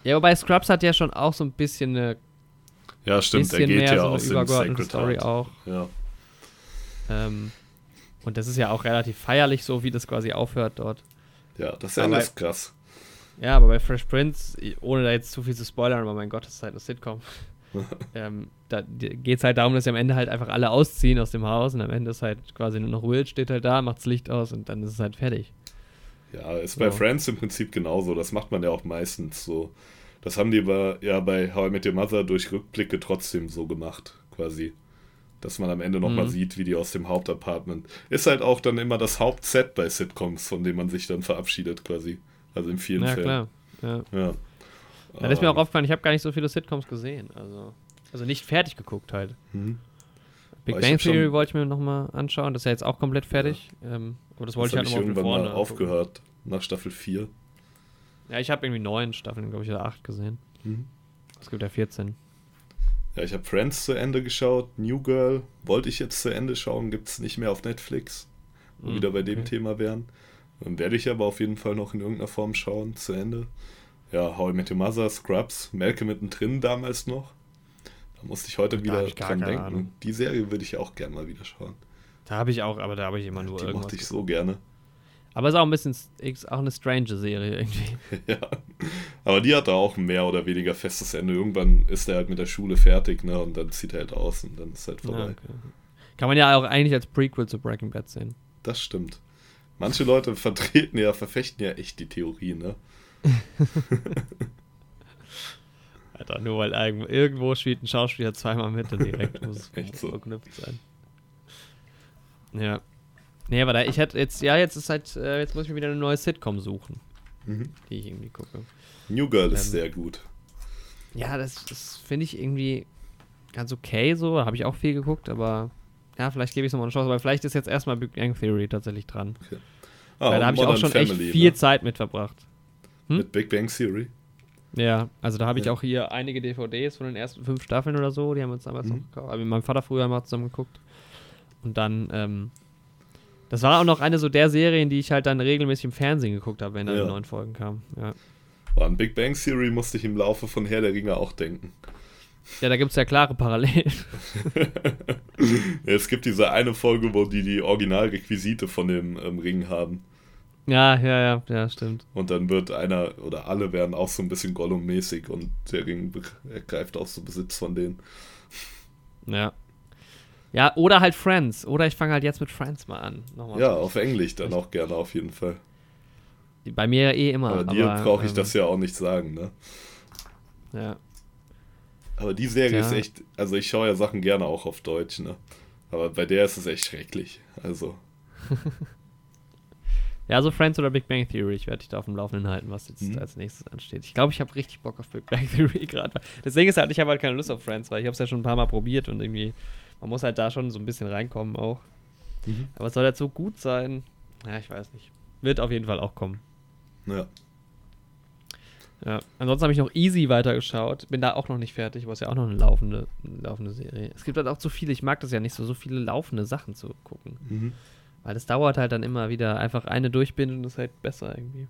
Ja, aber bei Scrubs hat ja schon auch so ein bisschen eine ja, stimmt, er geht ja so aus dem Sacred Story Heart. auch. Ja. Ähm, und das ist ja auch relativ feierlich, so wie das quasi aufhört dort. Ja, das ist ja krass. Ja, aber bei Fresh Prince, ohne da jetzt zu viel zu spoilern, aber mein Gott, das ist halt eine Sitcom. *laughs* ähm, da geht es halt darum, dass sie am Ende halt einfach alle ausziehen aus dem Haus und am Ende ist halt quasi nur noch Will steht halt da, macht das Licht aus und dann ist es halt fertig. Ja, ist so. bei Friends im Prinzip genauso. Das macht man ja auch meistens so. Das haben die aber ja bei How I Met Your Mother durch Rückblicke trotzdem so gemacht, quasi. Dass man am Ende nochmal mhm. sieht, wie die aus dem Hauptapartment. Ist halt auch dann immer das Hauptset bei Sitcoms, von dem man sich dann verabschiedet, quasi. Also in vielen ja, Fällen. Klar. Ja, klar. Ja. Das ist mir auch aufgefallen, ich habe gar nicht so viele Sitcoms gesehen. Also, also nicht fertig geguckt halt. Mhm. Big Bang Theory wollte ich mir nochmal anschauen. Das ist ja jetzt auch komplett fertig. Ja. Ähm, aber das wollte das ich halt nochmal irgendwann mal aufgehört, nach Staffel 4. Ja, ich habe irgendwie neun Staffeln, glaube ich, oder acht gesehen. Mhm. Es gibt ja 14. Ja, ich habe Friends zu Ende geschaut. New Girl wollte ich jetzt zu Ende schauen, gibt es nicht mehr auf Netflix. Wo mhm. wieder bei dem okay. Thema wären. Dann werde ich aber auf jeden Fall noch in irgendeiner Form schauen, zu Ende. Ja, How I Met Your Mother, Scrubs, Malcolm mittendrin damals noch. Da musste ich heute da wieder dran denken. Ahnung. Die Serie würde ich auch gerne mal wieder schauen. Da habe ich auch, aber da habe ich immer nur Die irgendwas. mochte ich so gerne. Aber ist auch ein bisschen ist auch eine strange Serie irgendwie. *laughs* ja. Aber die hat da auch mehr oder weniger festes Ende. Irgendwann ist er halt mit der Schule fertig, ne? Und dann zieht er halt aus und dann ist halt vorbei. Ja, okay. Kann man ja auch eigentlich als Prequel zu Breaking Bad sehen. Das stimmt. Manche Leute vertreten ja, verfechten ja echt die Theorie, ne? *laughs* Alter, nur weil irgendwo spielt ein Schauspieler zweimal mit und direkt *laughs* muss es so verknüpft sein. Ja. Nee, aber da, ich hätte jetzt, ja, jetzt ist halt, äh, jetzt muss ich mir wieder eine neue Sitcom suchen, mhm. die ich irgendwie gucke. New Girl ähm, ist sehr gut. Ja, das, das finde ich irgendwie ganz okay so, habe ich auch viel geguckt, aber ja, vielleicht gebe ich es nochmal eine Chance, aber vielleicht ist jetzt erstmal Big Bang Theory tatsächlich dran. Okay. Ah, Weil da habe ich auch schon Family, echt viel ne? Zeit mit verbracht. Hm? Mit Big Bang Theory. Ja, also da habe ich Ja. auch hier einige DVDs von den ersten fünf Staffeln oder so, die haben wir uns damals Mhm. noch gekauft. Aber mit meinem Vater früher mal zusammen geguckt. Und dann, ähm, das war auch noch eine so der Serien, die ich halt dann regelmäßig im Fernsehen geguckt habe, wenn da Ja. die neuen Folgen kamen. Ja, Oh, an Big Bang Theory musste ich im Laufe von Herr der Ringe auch denken. ja da gibt es ja klare Parallelen. *laughs* Ja, es gibt diese eine Folge, wo die die Originalrequisite von dem ähm, Ring haben. ja, ja, ja, ja, stimmt. Und dann wird einer oder alle werden auch so ein bisschen Gollum-mäßig und der Ring ergreift auch so Besitz von denen. Ja. Ja, oder halt Friends. Oder ich fange halt jetzt mit Friends mal an. Nochmal. Ja, auf Englisch dann auch gerne auf jeden Fall. Bei mir eh immer. Aber dir brauche ich ähm, das ja auch nicht sagen, ne? Ja. Aber die Serie Ja. ist echt, also ich schaue ja Sachen gerne auch auf Deutsch, ne? Aber bei der ist es echt schrecklich. Also, *laughs* Ja, so Friends oder Big Bang Theory. Ich werde dich da auf dem Laufenden halten, was jetzt Mhm. als nächstes ansteht. Ich glaube, ich habe richtig Bock auf Big Bang Theory *laughs* gerade. Deswegen ist halt, ich habe halt keine Lust auf Friends, weil ich habe es ja schon ein paar Mal probiert und irgendwie, man muss halt da schon so ein bisschen reinkommen auch. Aber es soll halt so gut sein. Ja, ich weiß nicht. Wird auf jeden Fall auch kommen. ja. Ja. Ansonsten habe ich noch Easy weitergeschaut. Bin da auch noch nicht fertig, aber ist ja auch noch eine laufende, eine laufende Serie. Es gibt halt auch zu viele, ich mag das ja nicht so, so viele laufende Sachen zu gucken. Mhm. Weil das dauert halt dann immer wieder. Einfach eine durchbinden ist halt besser irgendwie.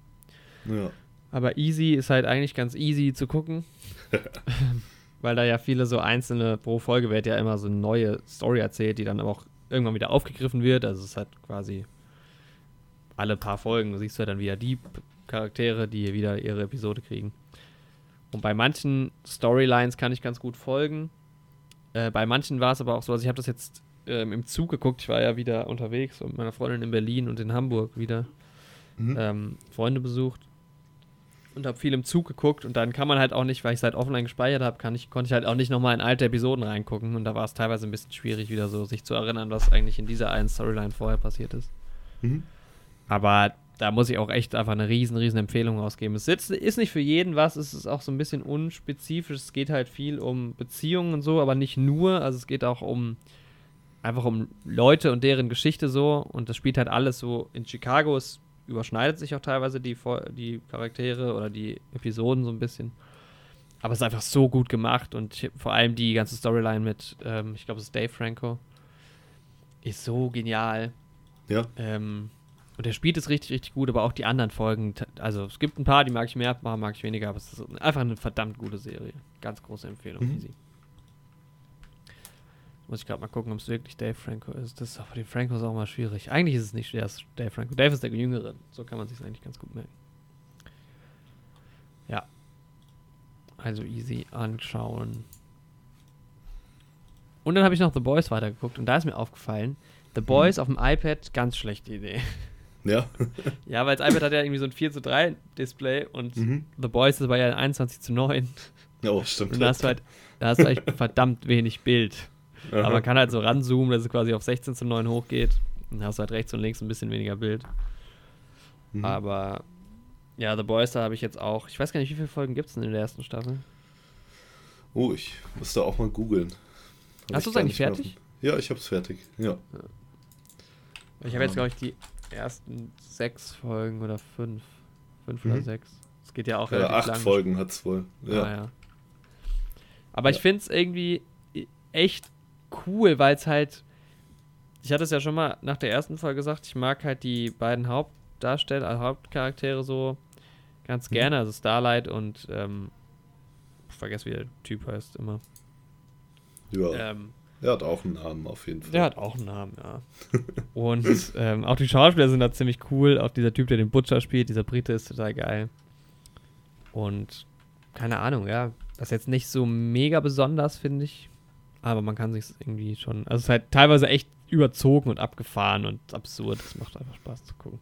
Ja. Aber Easy ist halt eigentlich ganz easy zu gucken. *laughs* *laughs* Weil da ja viele so einzelne, pro Folge wird ja immer so eine neue Story erzählt, die dann aber auch irgendwann wieder aufgegriffen wird. Also es ist halt quasi alle paar Folgen siehst du ja dann wieder die Charaktere, die wieder ihre Episode kriegen. Und bei manchen Storylines kann ich ganz gut folgen. Äh, bei manchen war es aber auch so, also ich habe das jetzt ähm, im Zug geguckt. Ich war ja wieder unterwegs mit meiner Freundin in Berlin und in Hamburg wieder Mhm. ähm, Freunde besucht und habe viel im Zug geguckt und dann kann man halt auch nicht, weil ich es halt offline gespeichert habe, konnte ich halt auch nicht nochmal in alte Episoden reingucken und da war es teilweise ein bisschen schwierig, wieder so sich zu erinnern, was eigentlich in dieser einen Storyline vorher passiert ist. Mhm. Aber da muss ich auch echt einfach eine riesen, riesen Empfehlung rausgeben. Es ist, ist nicht für jeden was, es ist auch so ein bisschen unspezifisch. Es geht halt viel um Beziehungen und so, aber nicht nur. Also es geht auch um einfach um Leute und deren Geschichte so. Und das spielt halt alles so in Chicago. Es überschneidet sich auch teilweise die, die Charaktere oder die Episoden so ein bisschen. Aber es ist einfach so gut gemacht und vor allem die ganze Storyline mit, ähm, ich glaube, es ist Dave Franco, ist so genial. Ja. Ähm, und der spielt es richtig, richtig gut, aber auch die anderen Folgen, also es gibt ein paar, die mag ich mehr, ein paar mag ich weniger, aber es ist einfach eine verdammt gute Serie. Ganz große Empfehlung, Mhm. easy. Muss ich gerade mal gucken, ob es wirklich Dave Franco ist. Das ist auch für den Franco ist auch mal schwierig. Eigentlich ist es nicht ist Dave Franco. Dave ist der Jüngere, so kann man sich eigentlich ganz gut merken. Ja. Also easy anschauen. Und dann habe ich noch The Boys weitergeguckt und da ist mir aufgefallen, The Boys auf dem iPad, ganz schlechte Idee. Ja. *laughs* *laughs* Ja, weil das iPad hat ja irgendwie so ein 4 zu 3 Display und Mhm. The Boys ist aber ja ein 21 zu 9. Oh, stimmt. Und da hast du halt, da hast du halt verdammt wenig Bild. Aha. Aber man kann halt so ranzoomen, dass es quasi auf 16 zu 9 hochgeht. Dann hast du halt rechts und links ein bisschen weniger Bild. Mhm. Aber ja, The Boys, da habe ich jetzt auch, ich weiß gar nicht, wie viele Folgen gibt es denn in der ersten Staffel? Oh, ich müsste auch mal googeln. Hast ich du's gar eigentlich mehr fertig? Ja, ich hab's fertig. Ja. Ich habe jetzt, glaube ich, die ersten sechs Folgen oder fünf. Fünf oder Mhm. sechs. Es geht ja auch ja acht lang. Folgen hat's wohl. Ja. Ah, ja. Aber ich Ja. finde es irgendwie echt cool, weil es halt. Ich hatte es ja schon mal nach der ersten Folge gesagt, ich mag halt die beiden Hauptdarsteller, äh, Hauptcharaktere so ganz Mhm. gerne. Also Starlight und ähm, ich vergesse, wie der Typ heißt immer. Ja. Ähm, Er hat auch einen Namen auf jeden Fall. der hat auch einen Namen, ja. *laughs* und ähm, auch die Schauspieler sind da ziemlich cool. Auch dieser Typ, der den Butcher spielt, dieser Brite ist total geil. Und keine Ahnung, ja. Das ist jetzt nicht so mega besonders, finde ich. Aber man kann sich irgendwie schon. Also es ist halt teilweise echt überzogen und abgefahren und absurd. Es macht einfach Spaß zu gucken.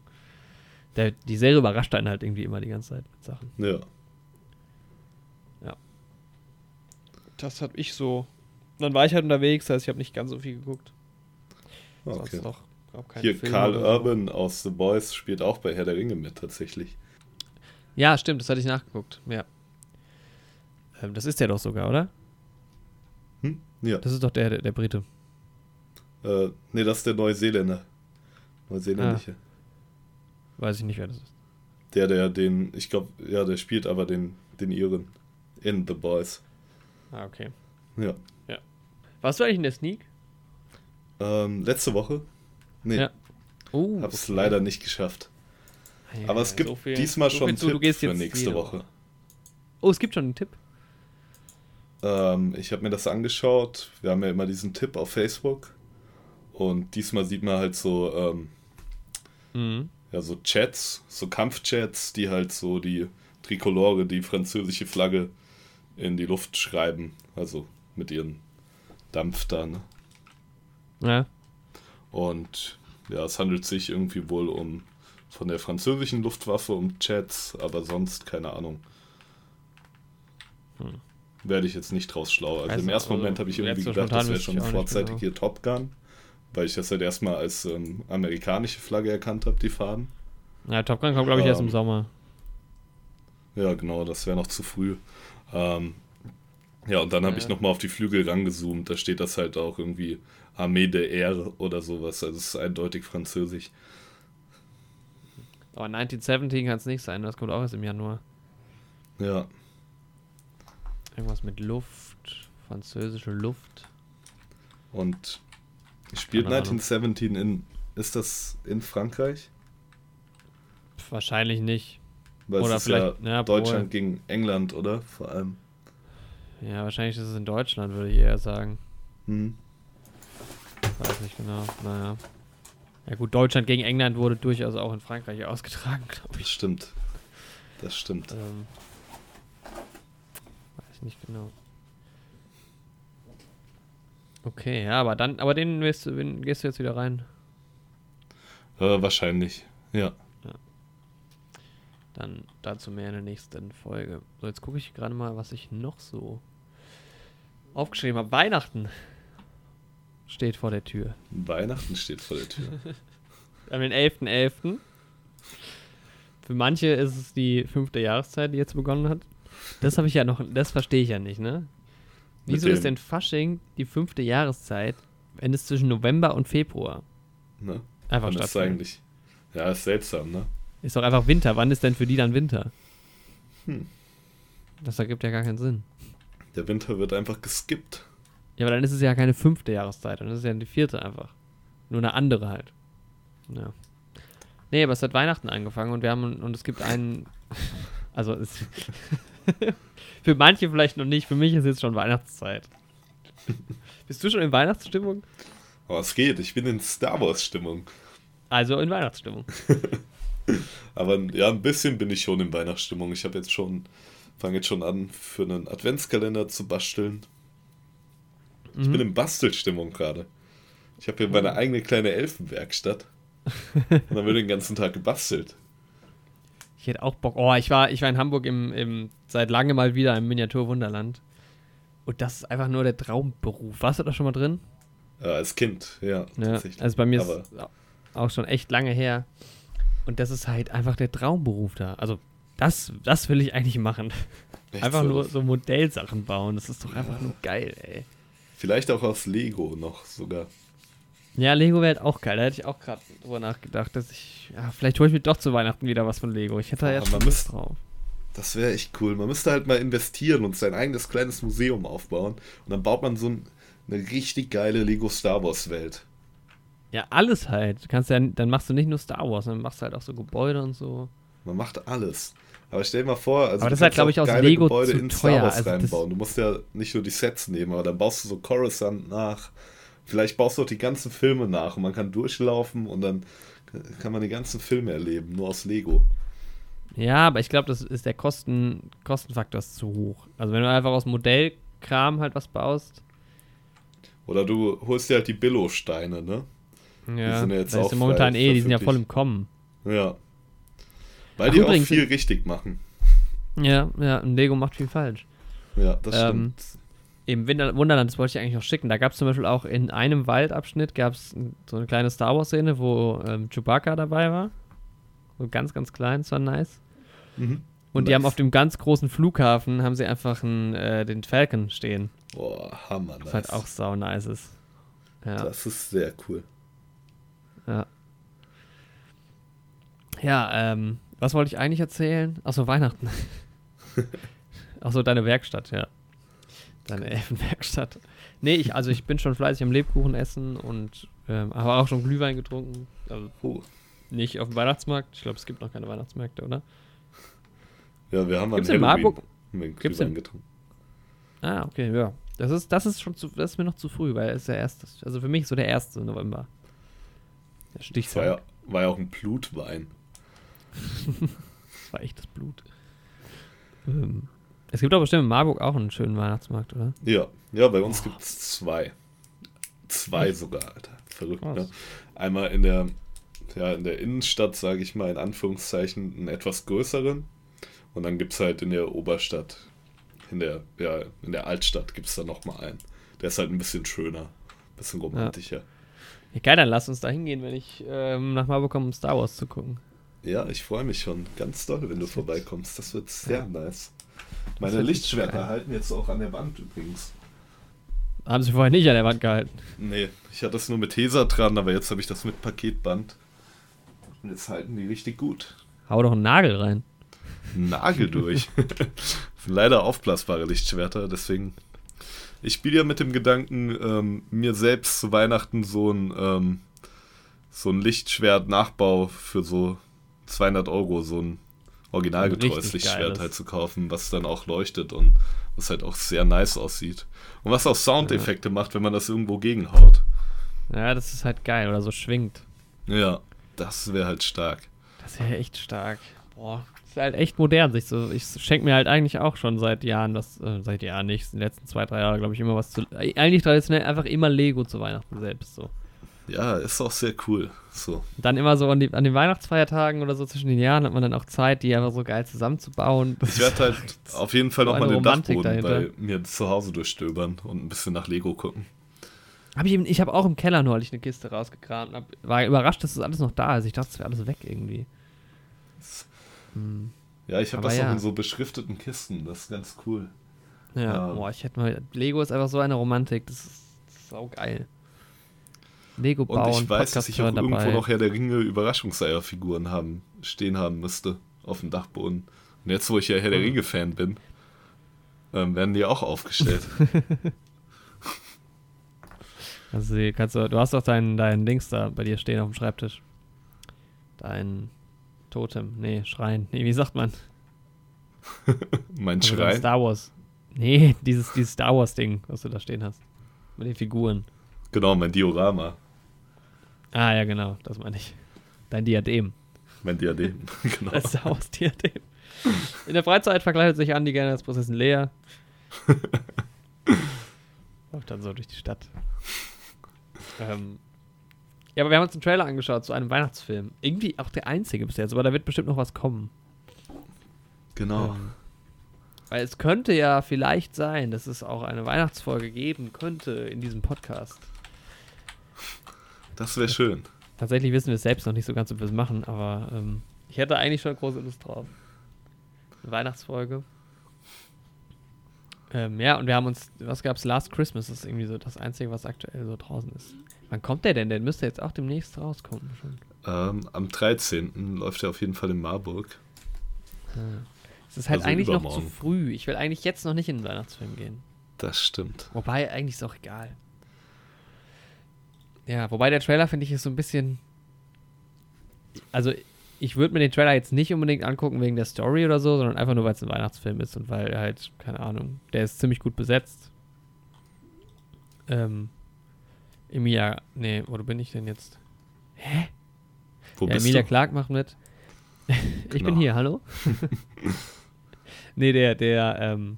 Der, die Serie überrascht einen halt irgendwie immer die ganze Zeit mit Sachen. Ja. Das habe ich so. Dann war ich halt unterwegs, das heißt, ich habe nicht ganz so viel geguckt. Sonst Okay. noch, Hier Filme Karl so. Urban aus The Boys spielt auch bei Herr der Ringe mit tatsächlich. Ja, stimmt, das hatte ich nachgeguckt. Ja. Ähm, das ist der doch sogar, oder? Hm? Ja. Das ist doch der, der, der Brite. Äh, nee, das ist der Neuseeländer. Neuseeländische. Ah. Weiß ich nicht, wer das ist. Der, der den, ich glaube, ja, der spielt aber den, den Iren in The Boys. Ah, okay. Ja. Ja. Warst du eigentlich in der Sneak? Ähm, letzte Woche? Nee. Ja. Oh, Hab's okay. leider nicht geschafft. Ja, Aber es gibt so viel- diesmal so schon einen Tipp für nächste jede Woche. Oh, es gibt schon einen Tipp. Ähm, ich habe mir das angeschaut. Wir haben ja immer diesen Tipp auf Facebook. Und diesmal sieht man halt so, ähm, Mhm. ja, so Chats, so Kampfchats, die halt so die Trikolore, die französische Flagge in die Luft schreiben. Also mit ihren Dampf da. Ne? Ja. Und ja, es handelt sich irgendwie wohl um von der französischen Luftwaffe um Chats, aber sonst keine Ahnung. Hm. Werde ich jetzt nicht draus schlau. Also Weiß im ersten also Moment habe ich irgendwie gedacht, das wäre schon vorzeitig genau. hier Top Gun, weil ich das halt erstmal als ähm, amerikanische Flagge erkannt habe, die Farben. Ja, Top Gun kommt, glaube ich, erst im Ähm, Sommer. Ja, genau, das wäre noch zu früh. Ähm, ja, und dann habe Ja. ich nochmal auf die Flügel rangezoomt. Da steht das halt auch irgendwie Armee de Air oder sowas. Also es ist eindeutig französisch. Aber 1917 kann es nicht sein, das kommt auch erst im Januar. Ja, Irgendwas mit Luft, französische Luft. und spielt Keine Ahnung. 1917 in. Ist das in Frankreich? Pff, wahrscheinlich nicht. Weil Oder es ist ja, vielleicht- ja, Deutschland gegen England, oder? Vor allem. Ja, wahrscheinlich ist es in Deutschland, würde ich eher sagen. Hm. Weiß nicht genau. Naja. Ja gut, Deutschland gegen England wurde durchaus auch in Frankreich ausgetragen, glaube Das ich. stimmt. Das stimmt. Ähm, weiß nicht genau. Okay, ja, aber dann, aber den wirst du, wen gehst du jetzt wieder rein? Äh, wahrscheinlich. Ja. Dann dazu mehr in der nächsten Folge. So, jetzt gucke ich gerade mal, was ich noch so aufgeschrieben habe. Weihnachten steht vor der Tür. Weihnachten steht vor der Tür. *laughs* Wir haben den 11.11. Für manche ist es die fünfte Jahreszeit, die jetzt begonnen hat. Das habe ich ja noch, das verstehe ich ja nicht, ne? Wieso ist denn Fasching die fünfte Jahreszeit, wenn es zwischen November und Februar Ne? einfach Wann ist eigentlich? Ja, ist seltsam, ne? Ist doch einfach Winter. Wann ist denn für die dann Winter? Hm. Das ergibt ja gar keinen Sinn. Der Winter wird einfach geskippt. Ja, aber dann ist es ja keine fünfte Jahreszeit, dann ist es ja die vierte einfach. Nur eine andere halt. Ja. Nee, aber es hat Weihnachten angefangen und wir haben und es gibt einen. *laughs* Also es *laughs* für manche vielleicht noch nicht, für mich ist jetzt schon Weihnachtszeit. *laughs* Bist du schon in Weihnachtsstimmung? Aber es geht, ich bin in Star Wars-Stimmung. Also in Weihnachtsstimmung. *laughs* Aber ja, ein bisschen bin ich schon in Weihnachtsstimmung. Ich habe jetzt schon, fange jetzt schon an, für einen Adventskalender zu basteln. Ich Mhm. bin in Bastelstimmung gerade. Ich habe hier meine eigene kleine Elfenwerkstatt. Und dann wird den ganzen Tag gebastelt. Ich hätte auch Bock. Oh, ich war, ich war in Hamburg im, im, seit langem mal wieder im Miniaturwunderland. Und das ist einfach nur der Traumberuf. Warst du da schon mal drin? Äh, als Kind, ja, Ja, also bei mir Aber ist auch schon echt lange her. Und das ist halt einfach der Traumberuf da. Also das, das will ich eigentlich machen. echt Einfach so, nur so Modellsachen bauen. Das ist doch einfach nur geil, ey. Vielleicht auch aus Lego noch sogar. Ja, Lego wäre halt auch geil. Da hätte ich auch gerade drüber nachgedacht, dass ich. Ja, vielleicht hole ich mir doch zu Weihnachten wieder was von Lego. Ich hätte da jetzt schon müsste- drauf. Das wäre echt cool. Man müsste halt mal investieren und sein eigenes kleines Museum aufbauen. Und dann baut man so ein, eine richtig geile Lego Star Wars Welt. Ja, alles halt. Du kannst ja, dann machst du nicht nur Star Wars, dann machst du halt auch so Gebäude und so. Man macht alles. Aber stell dir mal vor, also Aber du das ist halt, kannst glaub auch ich, aus Lego Gebäude zu in teuer. Star Wars Also reinbauen. Du musst ja nicht nur die Sets nehmen, aber dann baust du so Coruscant nach. Vielleicht baust du auch die ganzen Filme nach und man kann durchlaufen und dann kann man die ganzen Filme erleben, nur aus Lego. Ja, aber ich glaube, das ist der Kosten, Kostenfaktor ist zu hoch. Also wenn du einfach aus Modellkram halt was baust, Oder du holst dir halt die Billo-Steine, ne? ja, sind ja jetzt ist auch ja momentan eh, die sind ja voll im Kommen. Ja. Weil Ach, die übrigens- auch viel richtig machen. Ja, ja, und Lego macht viel falsch. Ja, das Ähm, stimmt. Im Winter Wunderland, das wollte ich eigentlich noch schicken. Da gab es zum Beispiel auch in einem Waldabschnitt gab es so eine kleine Star Wars-Szene, wo ähm, Chewbacca dabei war. So ganz, ganz klein, das war nice. Mhm. Und die Nice. haben auf dem ganz großen Flughafen haben sie einfach einen, äh, den Falcon stehen. Boah, Hammer, Was nice. halt auch sau nice ist. Ja. Das ist sehr cool. Ja. Ja, ähm, was wollte ich eigentlich erzählen? Achso, Weihnachten. *laughs* Achso, deine Werkstatt, ja. Deine Elfenwerkstatt. *laughs* Nee, ich, also ich bin schon fleißig am Lebkuchen essen und ähm, habe auch schon Glühwein getrunken. Also Oh. nicht auf dem Weihnachtsmarkt. Ich glaube, es gibt noch keine Weihnachtsmärkte, oder? Ja, wir haben Gibt's an in Marburg? Gibt's Glühwein in- getrunken. Ah, okay, ja. Das ist, das ist schon zu, das ist mir noch zu früh, weil es ist der erste, also für mich ist so der 1. November. Der Das war Stichtag. ja, war ja auch ein Blutwein. Das *laughs* war echtes Blut. Ähm, es gibt aber bestimmt in Marburg auch einen schönen Weihnachtsmarkt, oder? Ja, ja, bei uns gibt es zwei. Zwei sogar, Alter. Verrückt, ne? Einmal in der, ja, in der Innenstadt, sage ich mal, in Anführungszeichen, einen etwas größeren. Und dann gibt es halt in der Oberstadt, in der, ja, in der Altstadt gibt es da nochmal einen. Der ist halt ein bisschen schöner, ein bisschen romantischer. Ja, geil, dann lass uns da hingehen, wenn ich ähm, nach Marburg komme, um Star Wars zu gucken. Ja, ich freue mich schon ganz doll, wenn du Das wird- vorbeikommst. Das wird sehr Ja. nice. Meine Lichtschwerter geil. halten jetzt auch an der Wand übrigens. Haben sie vorher nicht an der Wand gehalten. Nee, ich hatte das nur mit Tesa dran, aber jetzt habe ich das mit Paketband. Und jetzt halten die richtig gut. Hau doch einen Nagel rein. Nagel durch. *laughs* *laughs* Leider aufblasbare Lichtschwerter, deswegen. Ich spiele ja mit dem Gedanken, ähm, mir selbst zu Weihnachten so ein, ähm, so ein Lichtschwert-Nachbau für so 200 Euro, so ein originalgetreues Lichtschwert halt zu kaufen, was dann auch leuchtet und was halt auch sehr nice aussieht. Und was auch Soundeffekte macht, wenn man das irgendwo gegenhaut. Ja, das ist halt geil, oder so schwingt. Ja, das wäre halt stark. Das wäre echt stark. Boah, das ist halt echt modern. Sich so, ich schenke mir halt eigentlich auch schon seit Jahren, das, äh, seit Jahren nicht, in den letzten zwei, drei Jahren, glaube ich, immer was zu. äh, Eigentlich traditionell einfach immer Lego zu Weihnachten selbst so. Ja, ist auch sehr cool. So. Dann immer so an, die, an den Weihnachtsfeiertagen oder so zwischen den Jahren hat man dann auch Zeit, die einfach so geil zusammenzubauen. Ich werde halt auf jeden Fall so nochmal den Romantik Dachboden bei dahinter. mir zu Hause durchstöbern und ein bisschen nach Lego gucken. Hab ich eben, ich habe auch im Keller neulich eine Kiste rausgekramt und hab, war überrascht, dass das alles noch da ist. Ich dachte, es wäre alles weg irgendwie. Hm. Ja, ich habe das ja. auch in so beschrifteten Kisten. Das ist ganz cool. Ja, Ja. boah, ich hätte mal. Lego ist einfach so eine Romantik. Das ist, das ist sau Lego Und bauen, ich weiß, dass ich auch irgendwo dabei. noch Herr der Ringe Überraschungseierfiguren haben, stehen haben müsste auf dem Dachboden. Und jetzt, wo ich ja Herr der Hm. Ringe-Fan bin, ähm, werden die auch aufgestellt. *laughs* Also, kannst du, du hast doch dein, dein Dings da bei dir stehen auf dem Schreibtisch. Dein Totem. Nee, Schrein. Nee, wie sagt man? *laughs* mein Also Schrein. Star Wars. Nee, *laughs* dieses, dieses Star Wars-Ding, was du da stehen hast. Mit den Figuren. Genau, mein Diorama. Ah, ja, genau, das meine ich. Dein Diadem. Mein Diadem. *laughs* genau. Das Star Wars-Diadem. In der Freizeit verkleidet sich Andi gerne als Prinzessin Lea. *laughs* Läuft dann so durch die Stadt. Ähm, ja, aber wir haben uns einen Trailer angeschaut zu einem Weihnachtsfilm. Irgendwie auch der einzige bis jetzt, aber da wird bestimmt noch was kommen. Genau. Ähm, weil es könnte ja vielleicht sein, dass es auch eine Weihnachtsfolge geben könnte in diesem Podcast. Das wäre schön. Tatsächlich wissen wir es selbst noch nicht so ganz, ob wir es machen, aber ähm, ich hätte eigentlich schon große Lust drauf. Eine Weihnachtsfolge. Ähm, ja, und wir haben uns, was gab's? Last Christmas ist irgendwie so das Einzige, was aktuell so draußen ist. Wann kommt der denn? Der müsste jetzt auch demnächst rauskommen schon. Ähm, am 13. läuft er auf jeden Fall in Marburg. Es ist halt Also eigentlich noch zu übermorgen. früh. Ich will eigentlich jetzt noch nicht in den Weihnachtsfilm gehen. Das stimmt. Wobei, eigentlich ist auch egal. Ja, wobei der Trailer, finde ich, ist so ein bisschen. Also, ich würde mir den Trailer jetzt nicht unbedingt angucken wegen der Story oder so, sondern einfach nur, weil es ein Weihnachtsfilm ist und weil er halt, keine Ahnung, der ist ziemlich gut besetzt. Ähm. Emilia, nee, wo bin ich denn jetzt? Hä? Wo ja, bist Emilia du? Clark macht mit. *laughs* ich bin Genau. hier, hallo? *laughs* nee, der, der, ähm,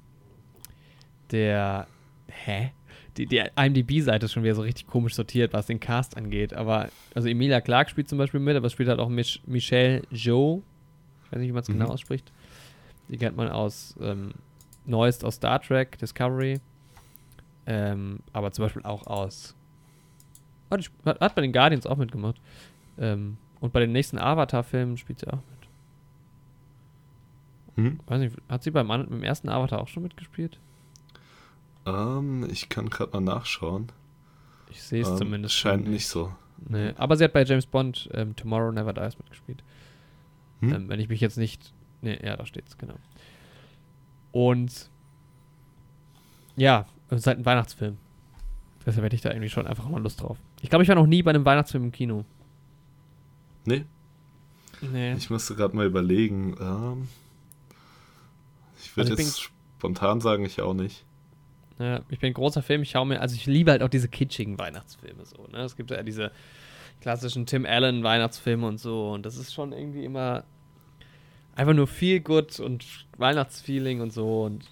der, hä? Die, die IMDb-Seite ist schon wieder so richtig komisch sortiert, was den Cast angeht. Aber, also Emilia Clark spielt zum Beispiel mit, aber es spielt halt auch Mich Michelle Jo. Ich weiß nicht, wie man es Mhm. genau ausspricht. Die kennt man aus, ähm, Neuest aus Star Trek, Discovery. Ähm, aber zum Beispiel auch aus. Die sp- hat, hat bei den Guardians auch mitgemacht. Ähm, und bei den nächsten Avatar-Filmen spielt sie auch mit. Hm? Weiß nicht, hat sie beim, beim ersten Avatar auch schon mitgespielt? Ähm, ich kann gerade mal nachschauen. Ich sehe es Ähm, zumindest. Scheint schon. nicht so. Nee. Aber sie hat bei James Bond ähm, Tomorrow Never Dies mitgespielt. Hm? Ähm, wenn ich mich jetzt nicht. Nee, ja, da steht's, genau. Und ja, es ist halt ein Weihnachtsfilm. Deshalb hätte ich da irgendwie schon einfach mal Lust drauf. Ich glaube, ich war noch nie bei einem Weihnachtsfilm im Kino. Nee, Nee. ich müsste gerade mal überlegen. Ähm, ich würde Also jetzt spontan sagen, ich auch nicht. Ja, ich bin ein großer Film, ich schaue mir, also ich liebe halt auch diese kitschigen Weihnachtsfilme so, ne? Es gibt ja diese klassischen Tim Allen Weihnachtsfilme und so und das ist schon irgendwie immer einfach nur viel gut und Weihnachtsfeeling und so und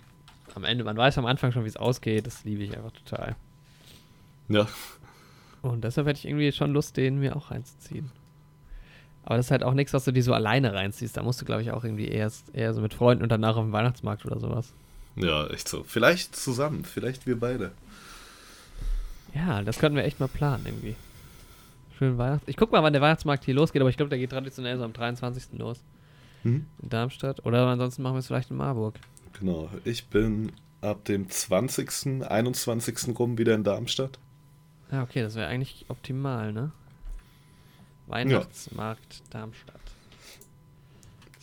am Ende, man weiß am Anfang schon, wie es ausgeht, das liebe ich einfach total. Ja, Und deshalb hätte ich irgendwie schon Lust, den mir auch reinzuziehen. Aber das ist halt auch nichts, was du dir so alleine reinziehst. Da musst du, glaube ich, auch irgendwie erst eher so mit Freunden und danach auf dem Weihnachtsmarkt oder sowas. Ja, echt so. Vielleicht zusammen, vielleicht wir beide. Ja, das könnten wir echt mal planen irgendwie. Schönen Weihnachts. Ich guck mal, wann der Weihnachtsmarkt hier losgeht, aber ich glaube, der geht traditionell so am 23. los. Hm? In Darmstadt. Oder ansonsten machen wir es vielleicht in Marburg. Genau, ich bin ab dem 20., 21. rum wieder in Darmstadt. Ja, okay, das wäre eigentlich optimal, ne? Weihnachtsmarkt Darmstadt.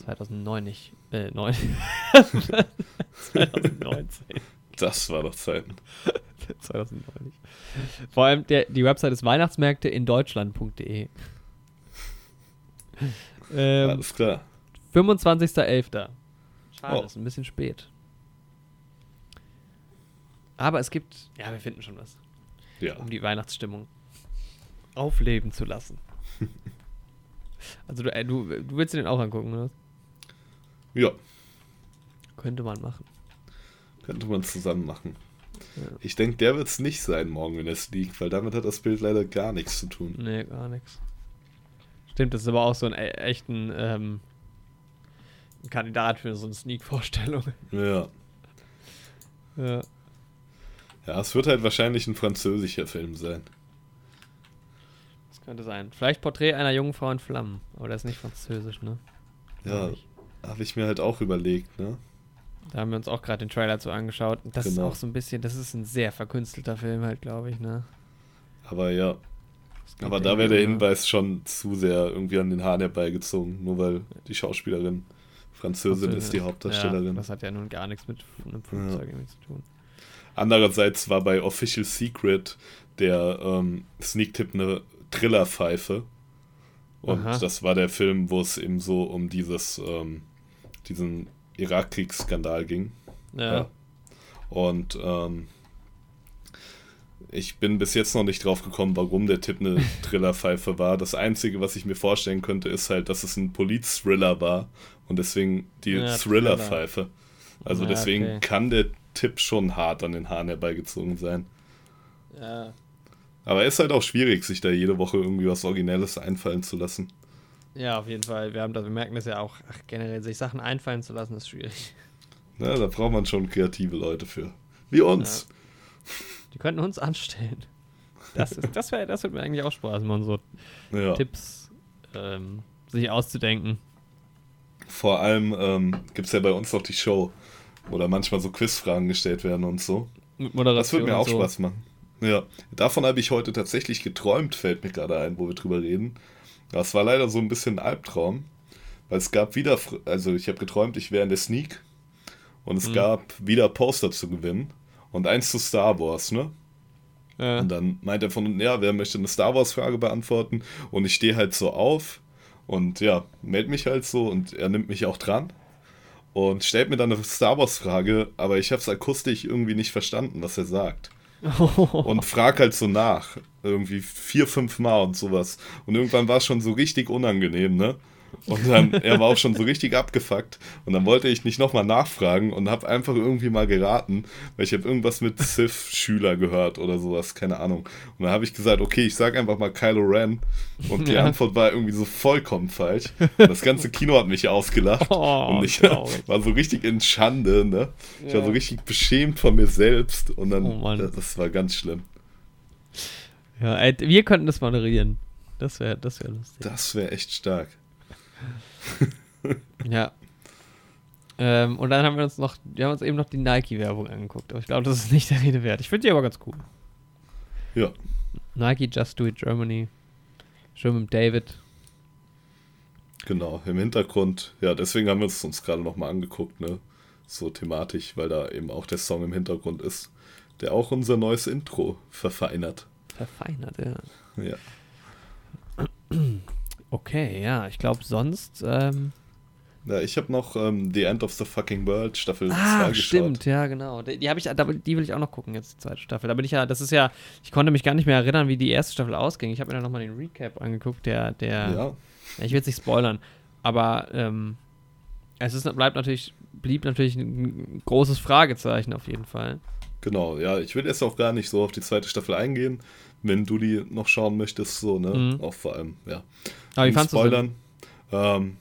2009 nicht. Äh, 9. 2019. *laughs* Das war doch Zeiten. 2009 nicht. Vor allem, der, die Website ist Weihnachtsmärkte in Deutschland.de. Ähm, Alles klar. 25.11. Schade, Oh. ist ein bisschen spät. Aber es gibt, ja, wir finden schon was, Ja. um die Weihnachtsstimmung aufleben zu lassen. *laughs* also du, äh, du, du willst dir den auch angucken, oder? Ja, Könnte man machen. könnte man zusammen machen. Ja. Ich denke, der wird es nicht sein morgen, wenn es liegt, weil damit hat das Bild leider gar nichts zu tun. Nee, gar nichts. Stimmt, das ist aber auch so ein e echten ähm, Kandidat für so eine Sneak-Vorstellung. Ja. Ja. Ja, es wird halt wahrscheinlich ein französischer Film sein. Das könnte sein. Vielleicht Porträt einer jungen Frau in Flammen. Aber der ist nicht französisch, ne? Ja. Habe ich mir halt auch überlegt, ne? Da haben wir uns auch gerade den Trailer zu angeschaut. Das Genau. ist auch so ein bisschen, das ist ein sehr verkünstelter Film halt, glaube ich, ne? Aber ja, aber ja da wäre der Hinweis schon zu sehr irgendwie an den Haaren herbeigezogen, nur weil die Schauspielerin Französin ist, die Hauptdarstellerin. Ja, das hat ja nun gar nichts mit einem Flugzeug irgendwie zu tun. Andererseits war bei Official Secret der ähm, Sneak-Tipp eine Trillerpfeife. Und Aha. das war der Film, wo es eben so um dieses, ähm, diesen Irakkriegsskandal ging. Ja. Ja. Und ähm, ich bin bis jetzt noch nicht drauf gekommen, warum der Tipp eine *laughs* Trillerpfeife war. Das Einzige, was ich mir vorstellen könnte, ist halt, dass es ein Polit-Thriller war und deswegen die Ja, Thriller-Pfeife. Also Ja, deswegen okay. kann der Tipp schon hart an den Haaren herbeigezogen sein. ja. Aber es ist halt auch schwierig, sich da jede Woche irgendwie was Originelles einfallen zu lassen. Ja, auf jeden Fall. Wir, haben das, wir merken das ja auch. Ach, generell, sich Sachen einfallen zu lassen, ist schwierig. Ja, da braucht man schon kreative Leute für. Wie uns. Die könnten uns anstellen. Das, ist, das, wär, das würde mir eigentlich auch Spaß machen, so Ja. Tipps ähm, sich auszudenken. Vor allem ähm, gibt es ja bei uns noch die Show, wo da manchmal so Quizfragen gestellt werden und so. Mit Moderation Das würde mir auch so. Spaß machen. Ja, davon habe ich heute tatsächlich geträumt, fällt mir gerade ein, wo wir drüber reden. Das war leider so ein bisschen ein Albtraum, weil es gab wieder, also ich habe geträumt, ich wäre in der Sneak und es Mhm. gab wieder Poster zu gewinnen und eins zu Star Wars, ne? Ja. Und dann meint er von unten, ja, wer möchte eine Star Wars-Frage beantworten? Und ich stehe halt so auf und ja, melde mich halt so und er nimmt mich auch dran und stellt mir dann eine Star Wars-Frage, aber ich habe es akustisch irgendwie nicht verstanden, was er sagt. *laughs* Und frag halt so nach. Irgendwie vier, fünf Mal und sowas. Und irgendwann war es schon so richtig unangenehm, ne? Und dann, er war auch schon so richtig abgefuckt. Und dann wollte ich nicht nochmal nachfragen und habe einfach irgendwie mal geraten, weil ich habe irgendwas mit Sith-Schüler gehört oder sowas, keine Ahnung. Und dann habe ich gesagt, okay, ich sag einfach mal Kylo Ren. Und die Ja. Antwort war irgendwie so vollkommen falsch. Und das ganze Kino hat mich ausgelacht. Oh, und ich traurig. war so richtig in Schande, ne? Ich war Ja. so richtig beschämt von mir selbst. Und dann, Oh das, das war ganz schlimm. ja, wir könnten das moderieren. Das wäre das wär lustig. Das wäre echt stark. *laughs* Ja. Ähm, und dann haben wir uns noch, wir haben uns eben noch die Nike-Werbung angeguckt. Aber ich glaube, das ist nicht der Rede wert. Ich finde die aber ganz cool. Ja. Nike Just Do It Germany. Schön mit David. Genau, im Hintergrund. Ja, deswegen haben wir es uns gerade nochmal angeguckt, ne? So thematisch, weil da eben auch der Song im Hintergrund ist, der auch unser neues Intro verfeinert. Verfeinert, ja. Ja. *clears throat* Okay, ja, ich glaube sonst. Ähm, Ja, ich habe noch ähm, The End of the Fucking World Staffel 2 ah, geschaut. stimmt, ja, genau. Die, die habe ich, die will ich auch noch gucken jetzt die zweite Staffel. Da bin ich ja, das ist ja, ich konnte mich gar nicht mehr erinnern, wie die erste Staffel ausging. Ich habe mir dann nochmal den Recap angeguckt, der, der, Ja, ich will jetzt nicht spoilern, aber ähm, es ist, bleibt natürlich, blieb natürlich ein großes Fragezeichen auf jeden Fall. Genau. Ja, ich will jetzt auch gar nicht so auf die zweite Staffel eingehen, wenn du die noch schauen möchtest, so, ne? Mhm. Auch vor allem, ja. Aber wie Nicht fandest spoilern. Ähm,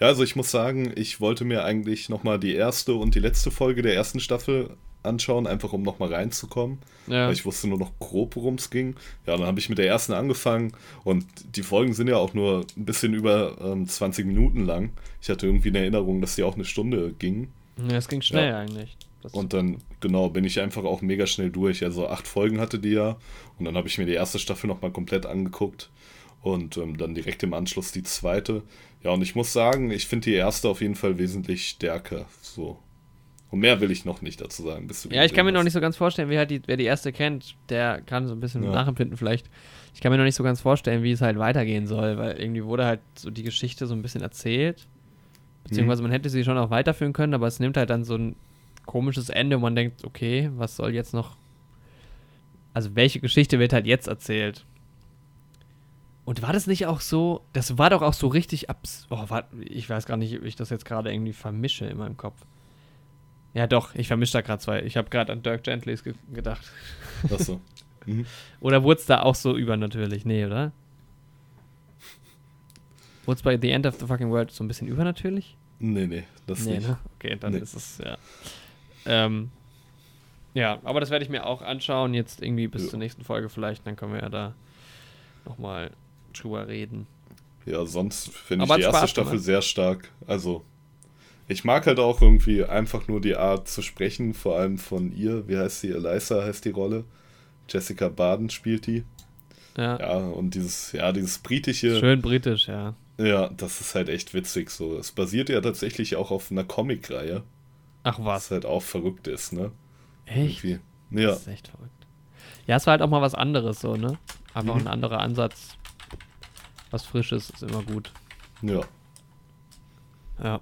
ja, also ich muss sagen, ich wollte mir eigentlich nochmal die erste und die letzte Folge der ersten Staffel anschauen, einfach um nochmal reinzukommen. Ja. Weil ich wusste nur noch grob, worum es ging. Ja, dann habe ich mit der ersten angefangen und die Folgen sind ja auch nur ein bisschen über ähm, 20 Minuten lang. Ich hatte irgendwie eine Erinnerung, dass die auch eine Stunde gingen. ja, es ging schnell Ja. eigentlich. Das, Und dann, genau, bin ich einfach auch mega schnell durch. Also acht Folgen hatte die ja. Und dann habe ich mir die erste Staffel nochmal komplett angeguckt. Und ähm, dann direkt im Anschluss die zweite. Ja, und ich muss sagen, ich finde die erste auf jeden Fall wesentlich stärker. So. Und mehr will ich noch nicht dazu sagen. Ja, ich kann mir noch nicht so ganz vorstellen, wer, die, wer die erste kennt, der kann so ein bisschen Ja. nachempfinden vielleicht. Ich kann mir noch nicht so ganz vorstellen, wie es halt weitergehen soll, weil irgendwie wurde halt so die Geschichte so ein bisschen erzählt. Beziehungsweise man hätte sie schon auch weiterführen können, aber es nimmt halt dann so ein komisches Ende und man denkt, okay, was soll jetzt noch. Also, welche Geschichte wird halt jetzt erzählt? Und war das nicht auch so? Das war doch auch so richtig abs. Oh, war, ich weiß gar nicht, ob ich das jetzt gerade irgendwie vermische in meinem Kopf. Ja, doch, ich vermische da gerade zwei. Ich habe gerade an Dirk Gentlys ge gedacht. Achso. Mhm. *laughs* Oder wurde es da auch so übernatürlich? Nee, oder? Wurde es bei The End of the Fucking World so ein bisschen übernatürlich? Nee, nee, das nee, nicht. ne? Okay, dann Nee. ist es, ja. Ähm, ja, aber das werde ich mir auch anschauen, jetzt irgendwie bis Ja. zur nächsten Folge vielleicht, dann können wir ja da nochmal drüber reden. Ja, sonst finde ich die erste Spaß Staffel gemacht. sehr stark. Also, ich mag halt auch irgendwie einfach nur die Art zu sprechen, vor allem von ihr. Wie heißt sie? Eliza heißt die Rolle. Jessica Baden spielt die. Ja, Ja, und dieses, ja, dieses britische, schön britisch, ja. ja, das ist halt echt witzig so. Es basiert ja tatsächlich auch auf einer Comicreihe, Ach was was, halt auch verrückt ist, ne? echt? Irgendwie. Ja, Das ist echt verrückt. Ja, es war halt auch mal was anderes so, ne? Einfach Mhm. ein anderer Ansatz. Was Frisches ist immer gut. ja. Ja.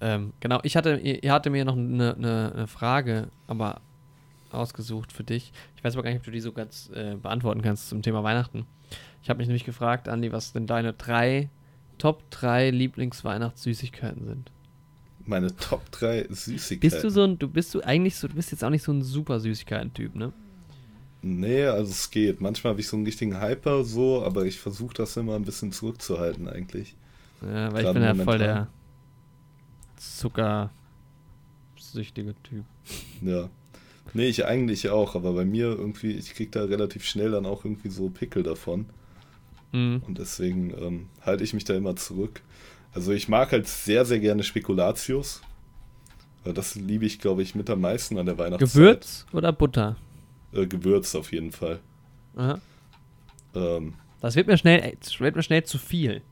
Ähm, genau, ich hatte, ihr hatte mir noch eine, eine, eine Frage, aber ausgesucht für dich. Ich weiß aber gar nicht, ob du die so ganz äh, beantworten kannst zum Thema Weihnachten. Ich habe mich nämlich gefragt, Andi, was denn deine drei, Top 3 Lieblingsweihnachtssüßigkeiten sind. Meine Top 3 Süßigkeiten. Bist du so ein, du bist du eigentlich so, du bist jetzt auch nicht so ein super Süßigkeiten-Typ, ne? Nee, also es geht. Manchmal habe ich so einen richtigen Hyper so, aber ich versuche das immer ein bisschen zurückzuhalten eigentlich. Ja, weil ich Gerade bin ja voll der zuckersüchtige Typ. Ja. Nee, ich eigentlich auch, aber bei mir irgendwie, ich krieg da relativ schnell dann auch irgendwie so Pickel davon. Mhm. Und deswegen ähm, halte ich mich da immer zurück. Also ich mag halt sehr, sehr gerne Spekulatius. Das liebe ich, glaube ich, mit am meisten an der Weihnachtszeit. Gewürz oder Butter? Äh, Gewürz auf jeden Fall. Aha. Ähm, Das wird mir schnell, wird mir schnell zu viel.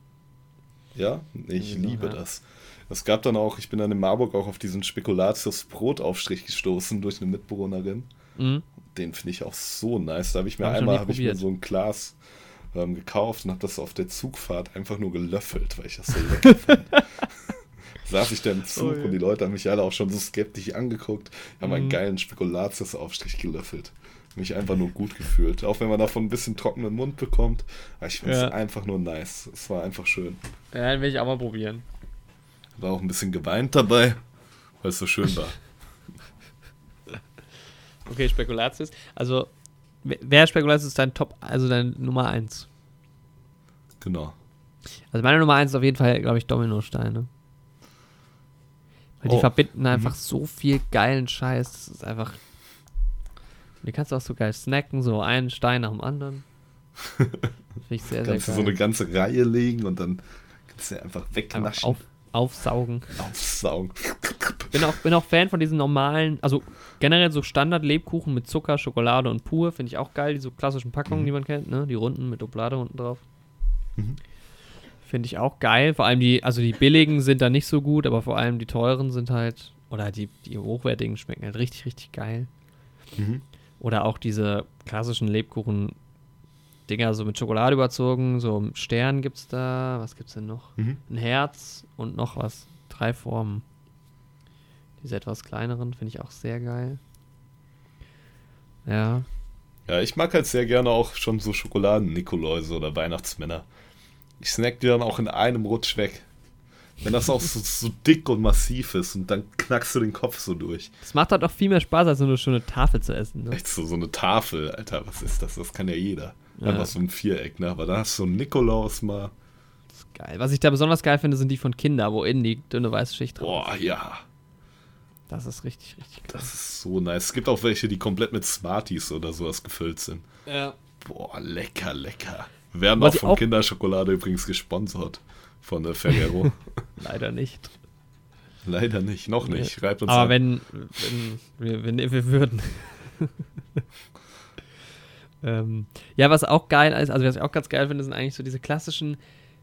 ja, ich Ja. liebe das. Es gab dann auch, ich bin dann in Marburg auch auf diesen Spekulatius-Brotaufstrich gestoßen durch eine Mitbewohnerin. Mhm. Den finde ich auch so nice. Da habe ich mir Hab ich einmal nie habe ich mir so ein Glas ähm, gekauft und habe das auf der Zugfahrt einfach nur gelöffelt, weil ich das so lecker fand. *laughs* Saß ich da im Zug Oh je. und die Leute haben mich alle auch schon so skeptisch angeguckt, haben einen Mhm. geilen Spekulatius-Aufstrich gelöffelt. Mich einfach nur gut gefühlt. Auch wenn man davon ein bisschen trockenen Mund bekommt. Aber ich finde es Ja. einfach nur nice. Es war einfach schön. Ja, den will ich auch mal probieren. War auch ein bisschen geweint dabei, weil es so schön war. *laughs* Okay, Spekulatius. Also, wer- Spekulatius ist dein Top, also dein Nummer 1? Genau. Also meine Nummer 1 ist auf jeden Fall, glaube ich, Dominosteine. Weil die Oh. verbinden einfach Mhm. so viel geilen Scheiß. Das ist einfach. Die kannst du auch so geil snacken, so einen Stein nach dem anderen. *laughs* Finde ich sehr, sehr Kannst du geil. so eine ganze Reihe legen und dann kannst du einfach einfach wegnaschen. auf, aufsaugen. Aufsaugen. bin auch, bin auch Fan von diesen normalen, also generell so Standard-Lebkuchen mit Zucker, Schokolade und pur, finde ich auch geil, diese klassischen Packungen, Mhm. die man kennt, ne? Die runden mit Oblade unten drauf. Mhm. Finde ich auch geil. Vor allem die, also die billigen sind da nicht so gut, aber vor allem die teuren sind halt, oder die, die hochwertigen schmecken halt richtig, richtig geil. Mhm. Oder auch diese klassischen Lebkuchen-Dinger so mit Schokolade überzogen, so einen Stern gibt's da, was gibt's denn noch? Mhm. Ein Herz und noch was. Drei Formen. Diese etwas kleineren finde ich auch sehr geil. Ja. Ja, ich mag halt sehr gerne auch schon so Schokoladen-Nikoläuse oder Weihnachtsmänner. Ich snack die dann auch in einem Rutsch weg. Wenn das auch so, so dick und massiv ist und dann knackst du den Kopf so durch. Das macht halt auch viel mehr Spaß, als nur eine Tafel zu essen. Ne? Echt so, so eine Tafel, Alter, was ist das? Das kann ja jeder. Ja. Einfach so ein Viereck, ne? Aber da hast du so einen Nikolaus mal. Das ist geil. Was ich da besonders geil finde, sind die von Kinder, wo innen die dünne weiße Schicht drauf Boah, ja. ist. Das ist richtig, richtig geil. Das ist so nice. Es gibt auch welche, die komplett mit Smarties oder sowas gefüllt sind. Ja. Boah, lecker, lecker. Wir werden auch von auch- Kinderschokolade übrigens gesponsert. Von der Ferrero. *laughs* Leider nicht. Leider nicht, noch nicht. Schreibt uns Aber an. wenn, wenn wir, wenn wir würden. *laughs* ähm, ja, was auch geil ist, also was ich auch ganz geil finde, sind eigentlich so diese klassischen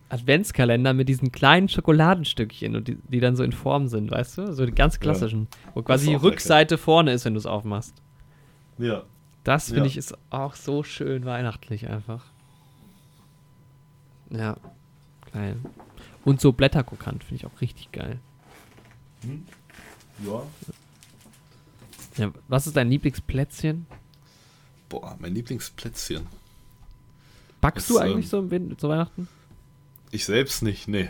Adventskalender mit diesen kleinen Schokoladenstückchen und die, die dann so in Form sind, weißt du? So die ganz klassischen. Wo quasi die auch lecker. Rückseite vorne ist, wenn du es aufmachst. Ja. Das finde Ja. ich ist auch so schön weihnachtlich einfach. Ja, geil. Und so Blätterkrokant finde ich auch richtig geil. Ja. Ja, was ist dein Lieblingsplätzchen? Boah, mein Lieblingsplätzchen. Backst Das, du eigentlich ähm, so im Win zu Weihnachten? Ich selbst nicht, nee.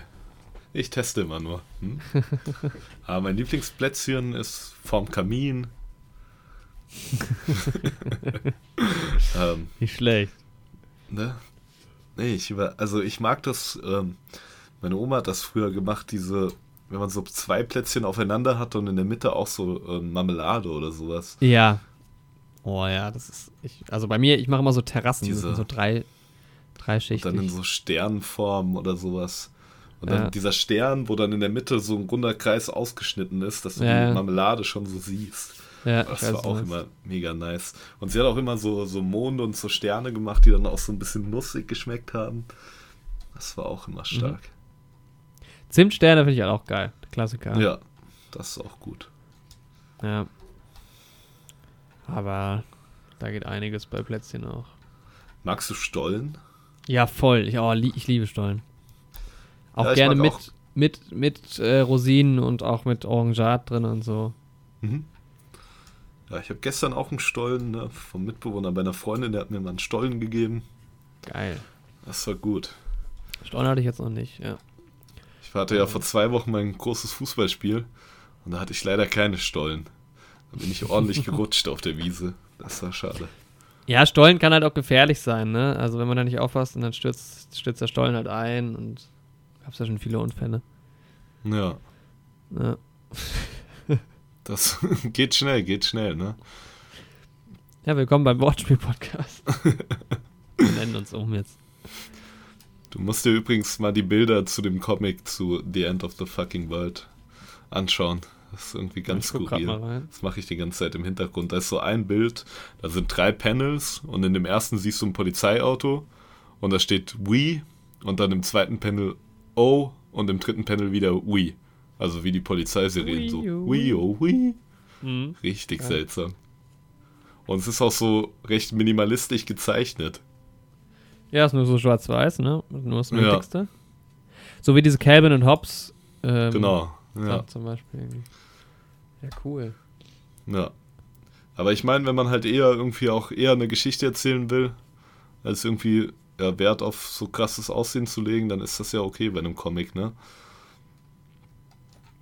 Ich teste immer nur. Hm? *laughs* Aber mein Lieblingsplätzchen ist vorm Kamin. *laughs* ähm, Nicht schlecht. ne? Nee, ich über, also ich mag das, ähm, meine Oma hat das früher gemacht, diese, wenn man so zwei Plätzchen aufeinander hat und in der Mitte auch so ähm, Marmelade oder sowas. Ja. Oh ja, das ist. Ich, also bei mir, ich mache immer so Terrassen, das Diese- sind so drei, drei Schichten. dann in so Sternform oder sowas. Und dann Ja. dieser Stern, wo dann in der Mitte so ein runder Kreis ausgeschnitten ist, dass du Ja. die Marmelade schon so siehst. ja, Das war auch immer mega nice. Und sie hat auch immer so, so Monde und so Sterne gemacht, die dann auch so ein bisschen nussig geschmeckt haben. Das war auch Mhm. immer stark. meinst. Zimtsterne finde ich halt auch geil. Klassiker. Ja, das ist auch gut. Ja. Aber da geht einiges bei Plätzchen auch. Magst du Stollen? Ja, voll. Ich, oh, li ich liebe Stollen. Auch Ja, gerne mit, auch. mit, mit äh, Rosinen und auch mit Orangat drin und so. Mhm. Ja, ich habe gestern auch einen Stollen ne, vom Mitbewohner bei einer Freundin, der hat mir mal einen Stollen gegeben. Geil. Das war gut. Stollen hatte ich jetzt noch nicht, ja. Ich hatte ja vor zwei Wochen mein großes Fußballspiel und da hatte ich leider keine Stollen. Da bin ich ordentlich gerutscht auf der Wiese. Das war schade. Ja, Stollen kann halt auch gefährlich sein, ne? Also wenn man da nicht aufpasst und dann stürzt, stürzt der Stollen halt ein und gab's ja schon viele Unfälle. Ja, Ja. das *laughs* geht schnell, geht schnell, ne? Ja, willkommen beim Wortspiel-Podcast. Wir nennen uns um jetzt. Du musst dir übrigens mal die Bilder zu dem Comic zu The End of the Fucking World anschauen. Das ist irgendwie ganz skurril. Das mache ich die ganze Zeit im Hintergrund. Da ist so ein Bild, da sind drei Panels und in dem ersten siehst du ein Polizeiauto und da steht We und dann im zweiten Panel O und im dritten Panel wieder We. Also wie die Polizeiserien so. We, oh, We. Mhm. Richtig Geil. seltsam. Und es ist auch so recht minimalistisch gezeichnet. Ja, ist nur so schwarz-weiß, ne? Nur das Ja. Nötigste. So wie diese Calvin und Hobbes. Ähm, Genau. Ja. Zum Beispiel. Ja, cool. Ja. Aber ich meine, wenn man halt eher irgendwie auch eher eine Geschichte erzählen will, als irgendwie ja, Wert auf so krasses Aussehen zu legen, dann ist das ja okay bei einem Comic, ne?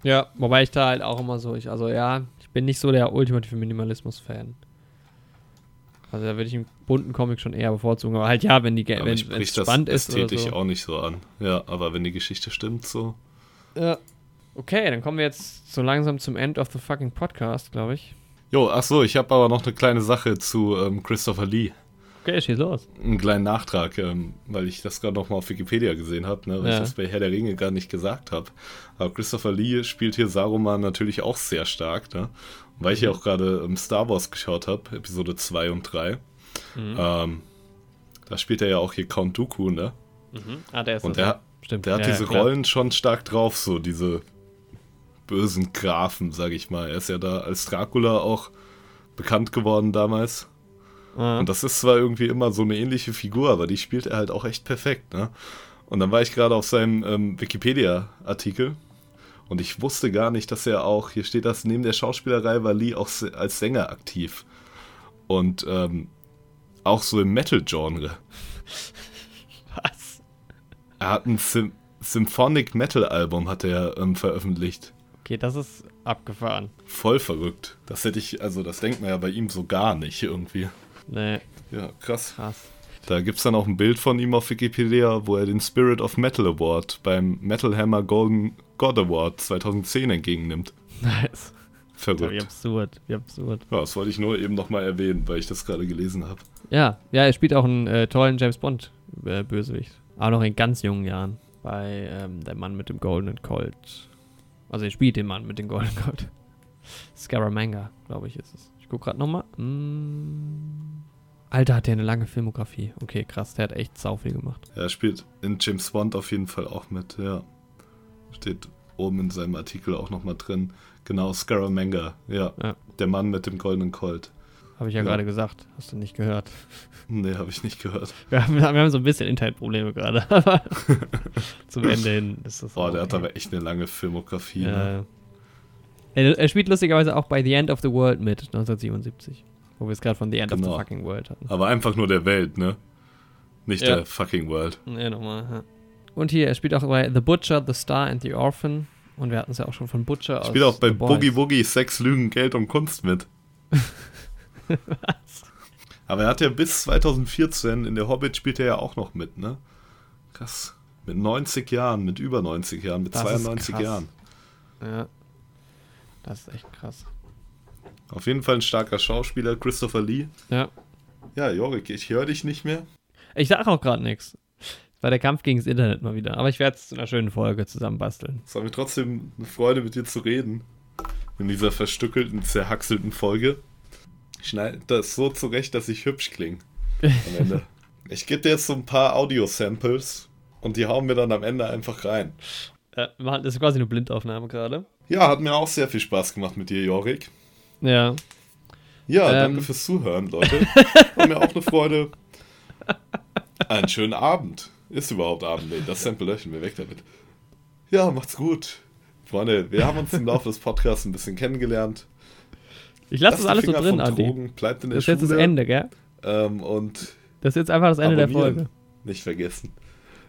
Ja, wobei ich da halt auch immer so, ich, also ja, ich bin nicht so der ultimative Minimalismus-Fan. Also da würde ich einen bunten Comic schon eher bevorzugen. Aber halt ja, wenn die Aber wenn ich wenn es bricht das spannend ist oder ästhetisch so. auch nicht so an. Ja, aber wenn die Geschichte stimmt, so. Ja. Okay, dann kommen wir jetzt so langsam zum End of the fucking Podcast, glaube ich. Jo, ach so, ich habe aber noch eine kleine Sache zu ähm, Christopher Lee. Okay, schieß los. Einen kleinen Nachtrag, ähm, weil ich das gerade nochmal auf Wikipedia gesehen habe, ne, weil Ja. ich das bei Herr der Ringe gar nicht gesagt habe. Aber Christopher Lee spielt hier Saruman natürlich auch sehr stark, ne? Weil ich ja auch gerade ähm, Star Wars geschaut habe, Episode 2 und 3. Mhm. Ähm, da spielt er ja auch hier Count Dooku, ne? Mhm. Ah, der ist Und das. der, Stimmt. der hat ja, diese ja. Rollen schon stark drauf, so diese bösen Grafen, sag ich mal. Er ist ja da als Dracula auch bekannt geworden damals. Ah. Und das ist zwar irgendwie immer so eine ähnliche Figur, aber die spielt er halt auch echt perfekt, ne? Und dann war ich gerade auf seinem ähm, Wikipedia-Artikel und ich wusste gar nicht, dass er auch, hier steht das, neben der Schauspielerei war Lee auch als Sänger aktiv. Und ähm, auch so im Metal-Genre. Was? Er hat ein Sym Symphonic Metal-Album hat er ähm, veröffentlicht. Okay, das ist abgefahren. Voll verrückt. Das hätte ich, also das denkt man ja bei ihm so gar nicht irgendwie. Nee, Ja, krass. krass. Da gibt es dann auch ein Bild von ihm auf Wikipedia, wo er den Spirit of Metal Award beim Metal Hammer Golden God Award 2010 entgegennimmt. Nice. Wie Verrückt. absurd, wie absurd. Ja, das wollte ich nur eben nochmal erwähnen, weil ich das gerade gelesen habe. Ja, ja, er spielt auch einen äh, tollen James Bond äh, Bösewicht. Auch noch in ganz jungen Jahren. Bei ähm, Der Mann mit dem goldenen Colt. Also er spielt den Mann mit dem goldenen Colt. *laughs* Scaramanga, glaube ich, ist es. Ich gucke gerade nochmal. Mm. Alter, hat der eine lange Filmografie. Okay, krass, der hat echt sau viel gemacht. Er spielt in James Bond auf jeden Fall auch mit, ja. Steht oben in seinem Artikel auch nochmal drin. Genau, Scaramanga, ja. Ja. Der Mann mit dem goldenen Colt. Habe ich ja, Ja. gerade gesagt. Hast du nicht gehört. *laughs* *laughs* Nee, habe ich nicht gehört. Wir haben, wir haben so ein bisschen Internetprobleme gerade, *laughs* aber *laughs* zum Ende hin ist das auch der hat okay. aber echt eine lange Filmografie. Ja, Ne? Er, er spielt lustigerweise auch bei The End of the World mit, 1977. Wo wir es gerade von The End of Genau. the Fucking World hatten. Aber einfach nur der Welt, ne? Nicht Ja. der fucking World. Ja, nochmal. Ja. Und hier, er spielt auch bei The Butcher, The Star and The Orphan. Und wir hatten es ja auch schon von Butcher aus Spielt auch bei. Boogie Woogie Sex, Lügen, Geld und Kunst mit. Was? Aber er hat ja bis 2014 in der Hobbit spielt er ja auch noch mit, ne? Krass. Mit 90 Jahren, mit über 90 Jahren, mit Das ist 92 krass. Jahren. Ja. Das ist echt krass. Auf jeden Fall ein starker Schauspieler, Christopher Lee. Ja. Ja, Jorik, ich höre dich nicht mehr. Ich sag auch gerade nichts. War der Kampf gegen das Internet mal wieder. Aber ich werde es zu einer schönen Folge zusammenbasteln. Es war mir trotzdem eine Freude, mit dir zu reden. In dieser verstückelten, zerhackselten Folge. Schneide das so zurecht, dass ich hübsch klinge. Am Ende. *laughs* ich gebe dir jetzt so ein paar Audio-Samples und die hauen wir dann am Ende einfach rein. Äh, das ist quasi eine Blindaufnahme gerade. Ja, hat mir auch sehr viel Spaß gemacht mit dir, Jorik. Ja. Ja, Ähm. danke fürs Zuhören, Leute. *laughs* War mir auch eine Freude. Einen schönen Abend. Ist überhaupt Abend? Nee, das Sample löschen wir weg damit. Ja, macht's gut. Freunde, wir haben uns im Laufe des Podcasts ein bisschen kennengelernt. Ich lasse das alles so drin, Andi. Drogen, bleibt in der Das ist jetzt das. Ende, gell? Ähm, und Das ist jetzt einfach das Ende der. Folge. Nicht vergessen.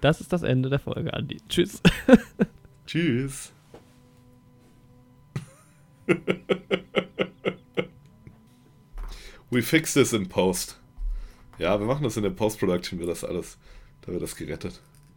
Das ist das Ende der Folge, Andi. Tschüss. *laughs* Tschüss. We fix this in post. Ja, wir machen das in der Post-Production, wird das alles. Da wird das gerettet.